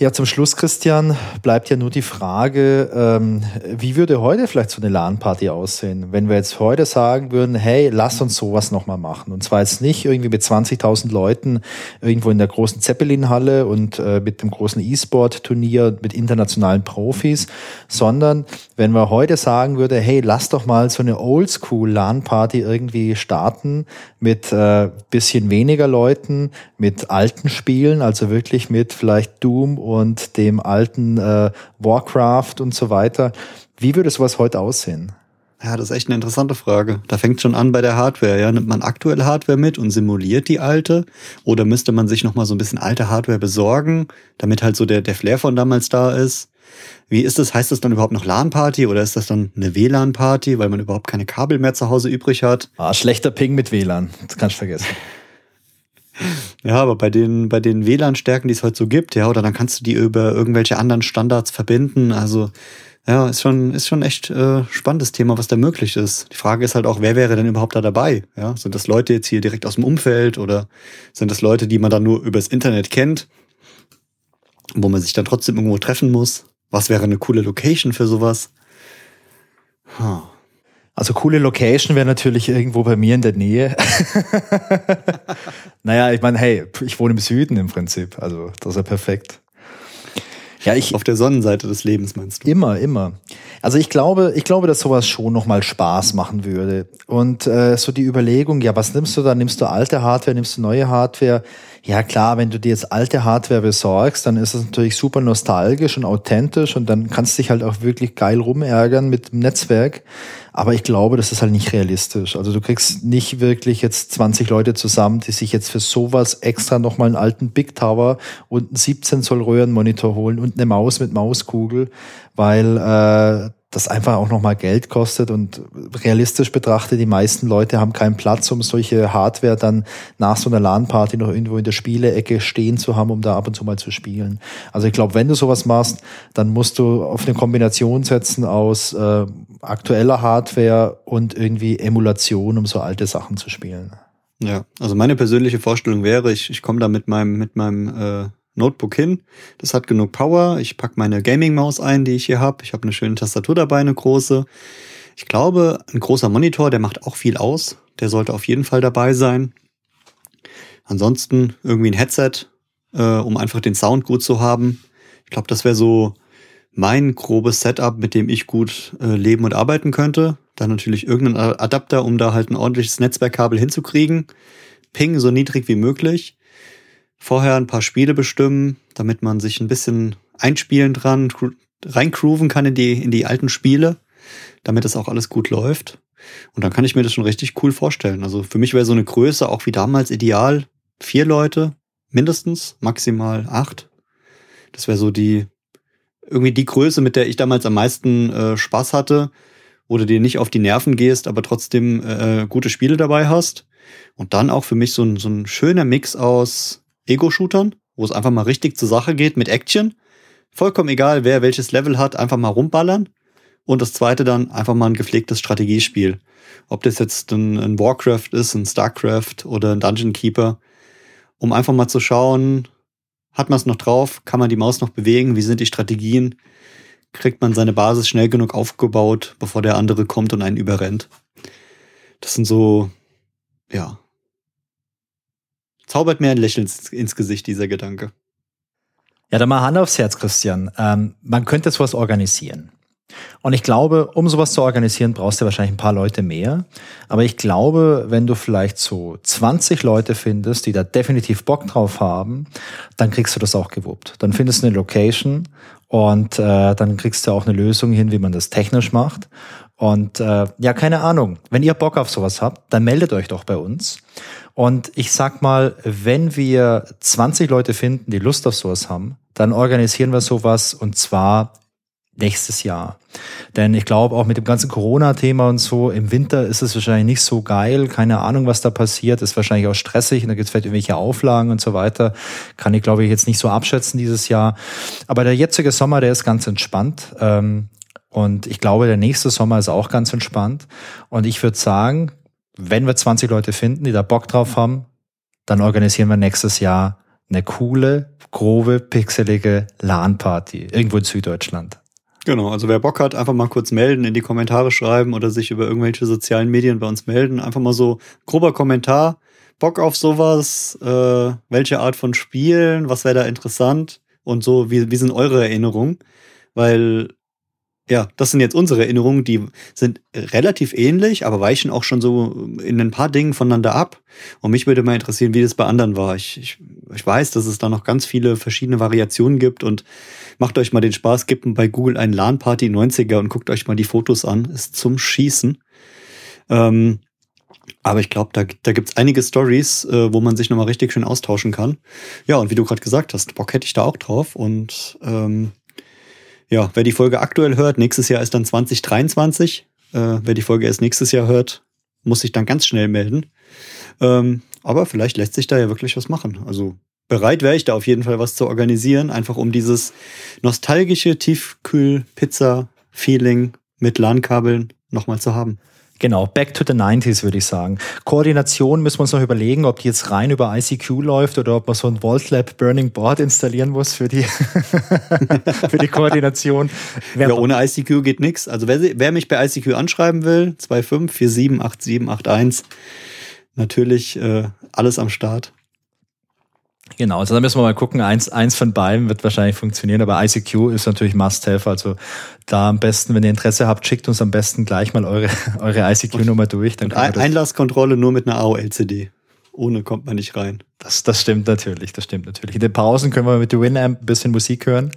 Ja, zum Schluss, Christian, bleibt ja nur die Frage, ähm, wie würde heute vielleicht so eine LAN-Party aussehen, wenn wir jetzt heute sagen würden, hey, lass uns sowas nochmal machen. Und zwar jetzt nicht irgendwie mit 20.000 Leuten irgendwo in der großen Zeppelin-Halle und äh, mit dem großen E-Sport-Turnier mit internationalen Profis, sondern wenn wir heute sagen würde, hey, lass doch mal so eine Oldschool-LAN-Party irgendwie starten mit äh, bisschen weniger Leuten, mit alten Spielen, also wirklich mit vielleicht Doom und dem alten äh, Warcraft und so weiter. Wie würde sowas heute aussehen? Ja, das ist echt eine interessante Frage. Da fängt schon an bei der Hardware. Ja, nimmt man aktuelle Hardware mit und simuliert die alte? Oder müsste man sich noch mal so ein bisschen alte Hardware besorgen, damit halt so der, der Flair von damals da ist? Wie ist das? Heißt das dann überhaupt noch LAN-Party oder ist das dann eine WLAN-Party, weil man überhaupt keine Kabel mehr zu Hause übrig hat? Ah, schlechter Ping mit WLAN. Das kannst du vergessen. Ja, aber bei den, bei den WLAN-Stärken, die es heute so gibt, ja, oder dann kannst du die über irgendwelche anderen Standards verbinden. Also, ja, ist schon, ist schon echt äh, spannendes Thema, was da möglich ist. Die Frage ist halt auch, wer wäre denn überhaupt da dabei? Ja, sind das Leute jetzt hier direkt aus dem Umfeld oder sind das Leute, die man dann nur übers Internet kennt, wo man sich dann trotzdem irgendwo treffen muss? Was wäre eine coole Location für sowas? Huh. Also coole Location wäre natürlich irgendwo bei mir in der Nähe. naja, ich meine, hey, ich wohne im Süden im Prinzip. Also das ist ja perfekt. Ja, ich, Auf der Sonnenseite des Lebens meinst du? Immer, immer. Also ich glaube, ich glaube, dass sowas schon nochmal Spaß machen würde. Und äh, so die Überlegung, ja, was nimmst du da? Nimmst du alte Hardware, nimmst du neue Hardware? Ja klar, wenn du dir jetzt alte Hardware besorgst, dann ist es natürlich super nostalgisch und authentisch und dann kannst du dich halt auch wirklich geil rumärgern mit dem Netzwerk. Aber ich glaube, das ist halt nicht realistisch. Also du kriegst nicht wirklich jetzt 20 Leute zusammen, die sich jetzt für sowas extra nochmal einen alten Big Tower und einen 17 Zoll Röhrenmonitor holen und eine Maus mit Mauskugel, weil äh, das einfach auch nochmal Geld kostet und realistisch betrachtet, die meisten Leute haben keinen Platz, um solche Hardware dann nach so einer LAN-Party noch irgendwo in der Spielecke stehen zu haben, um da ab und zu mal zu spielen. Also ich glaube, wenn du sowas machst, dann musst du auf eine Kombination setzen aus äh, aktueller Hardware und irgendwie Emulation, um so alte Sachen zu spielen. Ja, also meine persönliche Vorstellung wäre, ich, ich komme da mit meinem, mit meinem äh Notebook hin. Das hat genug Power. Ich packe meine Gaming-Maus ein, die ich hier habe. Ich habe eine schöne Tastatur dabei, eine große. Ich glaube, ein großer Monitor, der macht auch viel aus. Der sollte auf jeden Fall dabei sein. Ansonsten irgendwie ein Headset, äh, um einfach den Sound gut zu haben. Ich glaube, das wäre so mein grobes Setup, mit dem ich gut äh, leben und arbeiten könnte. Dann natürlich irgendein Adapter, um da halt ein ordentliches Netzwerkkabel hinzukriegen. Ping so niedrig wie möglich vorher ein paar Spiele bestimmen, damit man sich ein bisschen einspielen dran, reingrooven kann in die, in die alten Spiele, damit das auch alles gut läuft. Und dann kann ich mir das schon richtig cool vorstellen. Also für mich wäre so eine Größe auch wie damals ideal. Vier Leute, mindestens, maximal acht. Das wäre so die, irgendwie die Größe, mit der ich damals am meisten äh, Spaß hatte, wo du dir nicht auf die Nerven gehst, aber trotzdem äh, gute Spiele dabei hast. Und dann auch für mich so ein, so ein schöner Mix aus Ego-Shootern, wo es einfach mal richtig zur Sache geht mit Action. Vollkommen egal, wer welches Level hat, einfach mal rumballern. Und das zweite dann einfach mal ein gepflegtes Strategiespiel. Ob das jetzt ein, ein Warcraft ist, ein Starcraft oder ein Dungeon Keeper, um einfach mal zu schauen, hat man es noch drauf, kann man die Maus noch bewegen, wie sind die Strategien, kriegt man seine Basis schnell genug aufgebaut, bevor der andere kommt und einen überrennt. Das sind so, ja, zaubert mir ein Lächeln ins Gesicht, dieser Gedanke. Ja, dann mal Hand aufs Herz, Christian. Ähm, man könnte sowas organisieren. Und ich glaube, um sowas zu organisieren, brauchst du wahrscheinlich ein paar Leute mehr. Aber ich glaube, wenn du vielleicht so 20 Leute findest, die da definitiv Bock drauf haben, dann kriegst du das auch gewuppt. Dann findest du eine Location und äh, dann kriegst du auch eine Lösung hin, wie man das technisch macht. Und äh, ja, keine Ahnung. Wenn ihr Bock auf sowas habt, dann meldet euch doch bei uns. Und ich sag mal, wenn wir 20 Leute finden, die Lust auf sowas haben, dann organisieren wir sowas und zwar nächstes Jahr. Denn ich glaube, auch mit dem ganzen Corona-Thema und so, im Winter ist es wahrscheinlich nicht so geil. Keine Ahnung, was da passiert. Ist wahrscheinlich auch stressig und da gibt es vielleicht irgendwelche Auflagen und so weiter. Kann ich, glaube ich, jetzt nicht so abschätzen dieses Jahr. Aber der jetzige Sommer, der ist ganz entspannt. Ähm, und ich glaube, der nächste Sommer ist auch ganz entspannt. Und ich würde sagen, wenn wir 20 Leute finden, die da Bock drauf haben, dann organisieren wir nächstes Jahr eine coole, grobe, pixelige LAN-Party irgendwo in Süddeutschland. Genau, also wer Bock hat, einfach mal kurz melden, in die Kommentare schreiben oder sich über irgendwelche sozialen Medien bei uns melden. Einfach mal so grober Kommentar. Bock auf sowas? Äh, welche Art von Spielen? Was wäre da interessant? Und so, wie, wie sind eure Erinnerungen? Weil ja, das sind jetzt unsere Erinnerungen, die sind relativ ähnlich, aber weichen auch schon so in ein paar Dingen voneinander ab. Und mich würde mal interessieren, wie das bei anderen war. Ich, ich, ich weiß, dass es da noch ganz viele verschiedene Variationen gibt und macht euch mal den Spaß, gebt bei Google ein LAN-Party 90er und guckt euch mal die Fotos an. Ist zum Schießen. Ähm, aber ich glaube, da, da gibt's einige Stories, äh, wo man sich nochmal richtig schön austauschen kann. Ja, und wie du gerade gesagt hast, Bock hätte ich da auch drauf. Und ähm, ja, wer die Folge aktuell hört, nächstes Jahr ist dann 2023. Äh, wer die Folge erst nächstes Jahr hört, muss sich dann ganz schnell melden. Ähm, aber vielleicht lässt sich da ja wirklich was machen. Also bereit wäre ich da auf jeden Fall was zu organisieren, einfach um dieses nostalgische Tiefkühl-Pizza-Feeling mit LAN-Kabeln nochmal zu haben. Genau, back to the 90s würde ich sagen. Koordination müssen wir uns noch überlegen, ob die jetzt rein über ICQ läuft oder ob man so ein Vault Lab Burning Board installieren muss für die, für die Koordination. Ja, ohne ICQ geht nichts. Also wer, wer mich bei ICQ anschreiben will, 25478781, natürlich äh, alles am Start. Genau, also da müssen wir mal gucken. Eins, eins von beiden wird wahrscheinlich funktionieren, aber ICQ ist natürlich Must-Have. Also da am besten, wenn ihr Interesse habt, schickt uns am besten gleich mal eure, eure ICQ-Nummer durch. Dann Ein Einlasskontrolle nur mit einer AOL-CD. Ohne kommt man nicht rein. Das, das stimmt natürlich, das stimmt natürlich. In den Pausen können wir mit der Winamp ein bisschen Musik hören.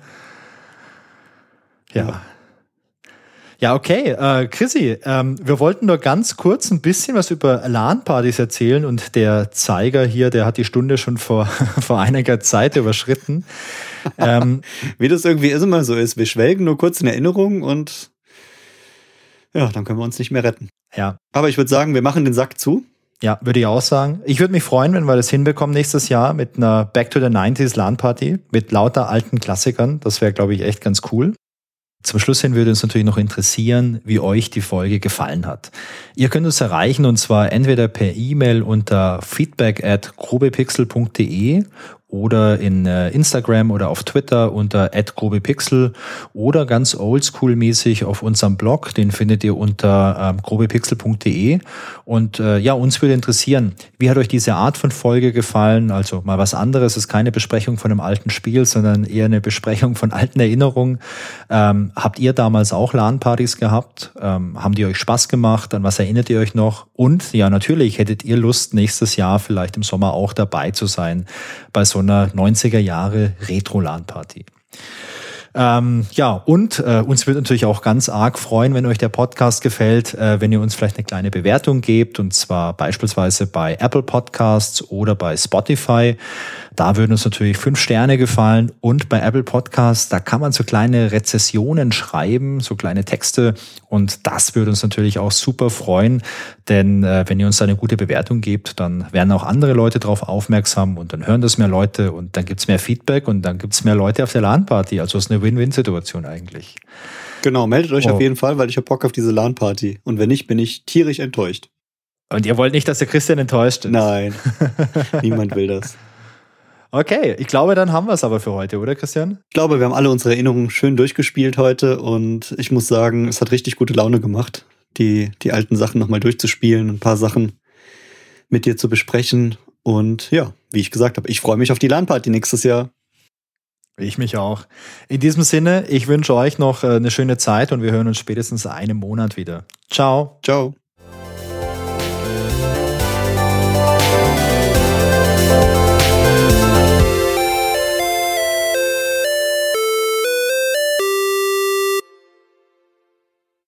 ja. ja. Ja, okay. Äh, Chrissy, ähm, wir wollten nur ganz kurz ein bisschen was über LAN-Partys erzählen und der Zeiger hier, der hat die Stunde schon vor, vor einiger Zeit überschritten. ähm, Wie das irgendwie immer so ist. Wir schwelgen nur kurz in Erinnerung und ja, dann können wir uns nicht mehr retten. Ja. Aber ich würde sagen, wir machen den Sack zu. Ja, würde ich auch sagen. Ich würde mich freuen, wenn wir das hinbekommen nächstes Jahr mit einer Back to the 90s LAN-Party mit lauter alten Klassikern. Das wäre, glaube ich, echt ganz cool. Zum Schluss hin würde uns natürlich noch interessieren, wie euch die Folge gefallen hat. Ihr könnt uns erreichen und zwar entweder per E-Mail unter feedback at grobepixel.de oder in äh, Instagram oder auf Twitter unter @grobepixel oder ganz oldschool-mäßig auf unserem Blog, den findet ihr unter ähm, grobepixel.de und äh, ja, uns würde interessieren, wie hat euch diese Art von Folge gefallen? Also mal was anderes, es ist keine Besprechung von einem alten Spiel, sondern eher eine Besprechung von alten Erinnerungen. Ähm, habt ihr damals auch LAN-Partys gehabt? Ähm, haben die euch Spaß gemacht? An was erinnert ihr euch noch? Und ja, natürlich hättet ihr Lust, nächstes Jahr vielleicht im Sommer auch dabei zu sein bei so einer 90er Jahre Retro-LAN-Party. Ähm, ja, und äh, uns wird natürlich auch ganz arg freuen, wenn euch der Podcast gefällt, äh, wenn ihr uns vielleicht eine kleine Bewertung gebt, und zwar beispielsweise bei Apple Podcasts oder bei Spotify. Da würden uns natürlich fünf Sterne gefallen und bei Apple Podcasts, da kann man so kleine Rezessionen schreiben, so kleine Texte und das würde uns natürlich auch super freuen, denn äh, wenn ihr uns da eine gute Bewertung gebt, dann werden auch andere Leute darauf aufmerksam und dann hören das mehr Leute und dann gibt's mehr Feedback und dann gibt's mehr Leute auf der LAN-Party. Also es ist eine Win-Win-Situation eigentlich. Genau, meldet euch oh. auf jeden Fall, weil ich habe Bock auf diese LAN-Party und wenn nicht, bin ich tierisch enttäuscht. Und ihr wollt nicht, dass der Christian enttäuscht ist? Nein, niemand will das. Okay, ich glaube, dann haben wir es aber für heute, oder Christian? Ich glaube, wir haben alle unsere Erinnerungen schön durchgespielt heute und ich muss sagen, es hat richtig gute Laune gemacht, die, die alten Sachen nochmal durchzuspielen, ein paar Sachen mit dir zu besprechen. Und ja, wie ich gesagt habe, ich freue mich auf die LAN-Party nächstes Jahr. Ich mich auch. In diesem Sinne, ich wünsche euch noch äh, eine schöne Zeit und wir hören uns spätestens einen Monat wieder. Ciao. Ciao.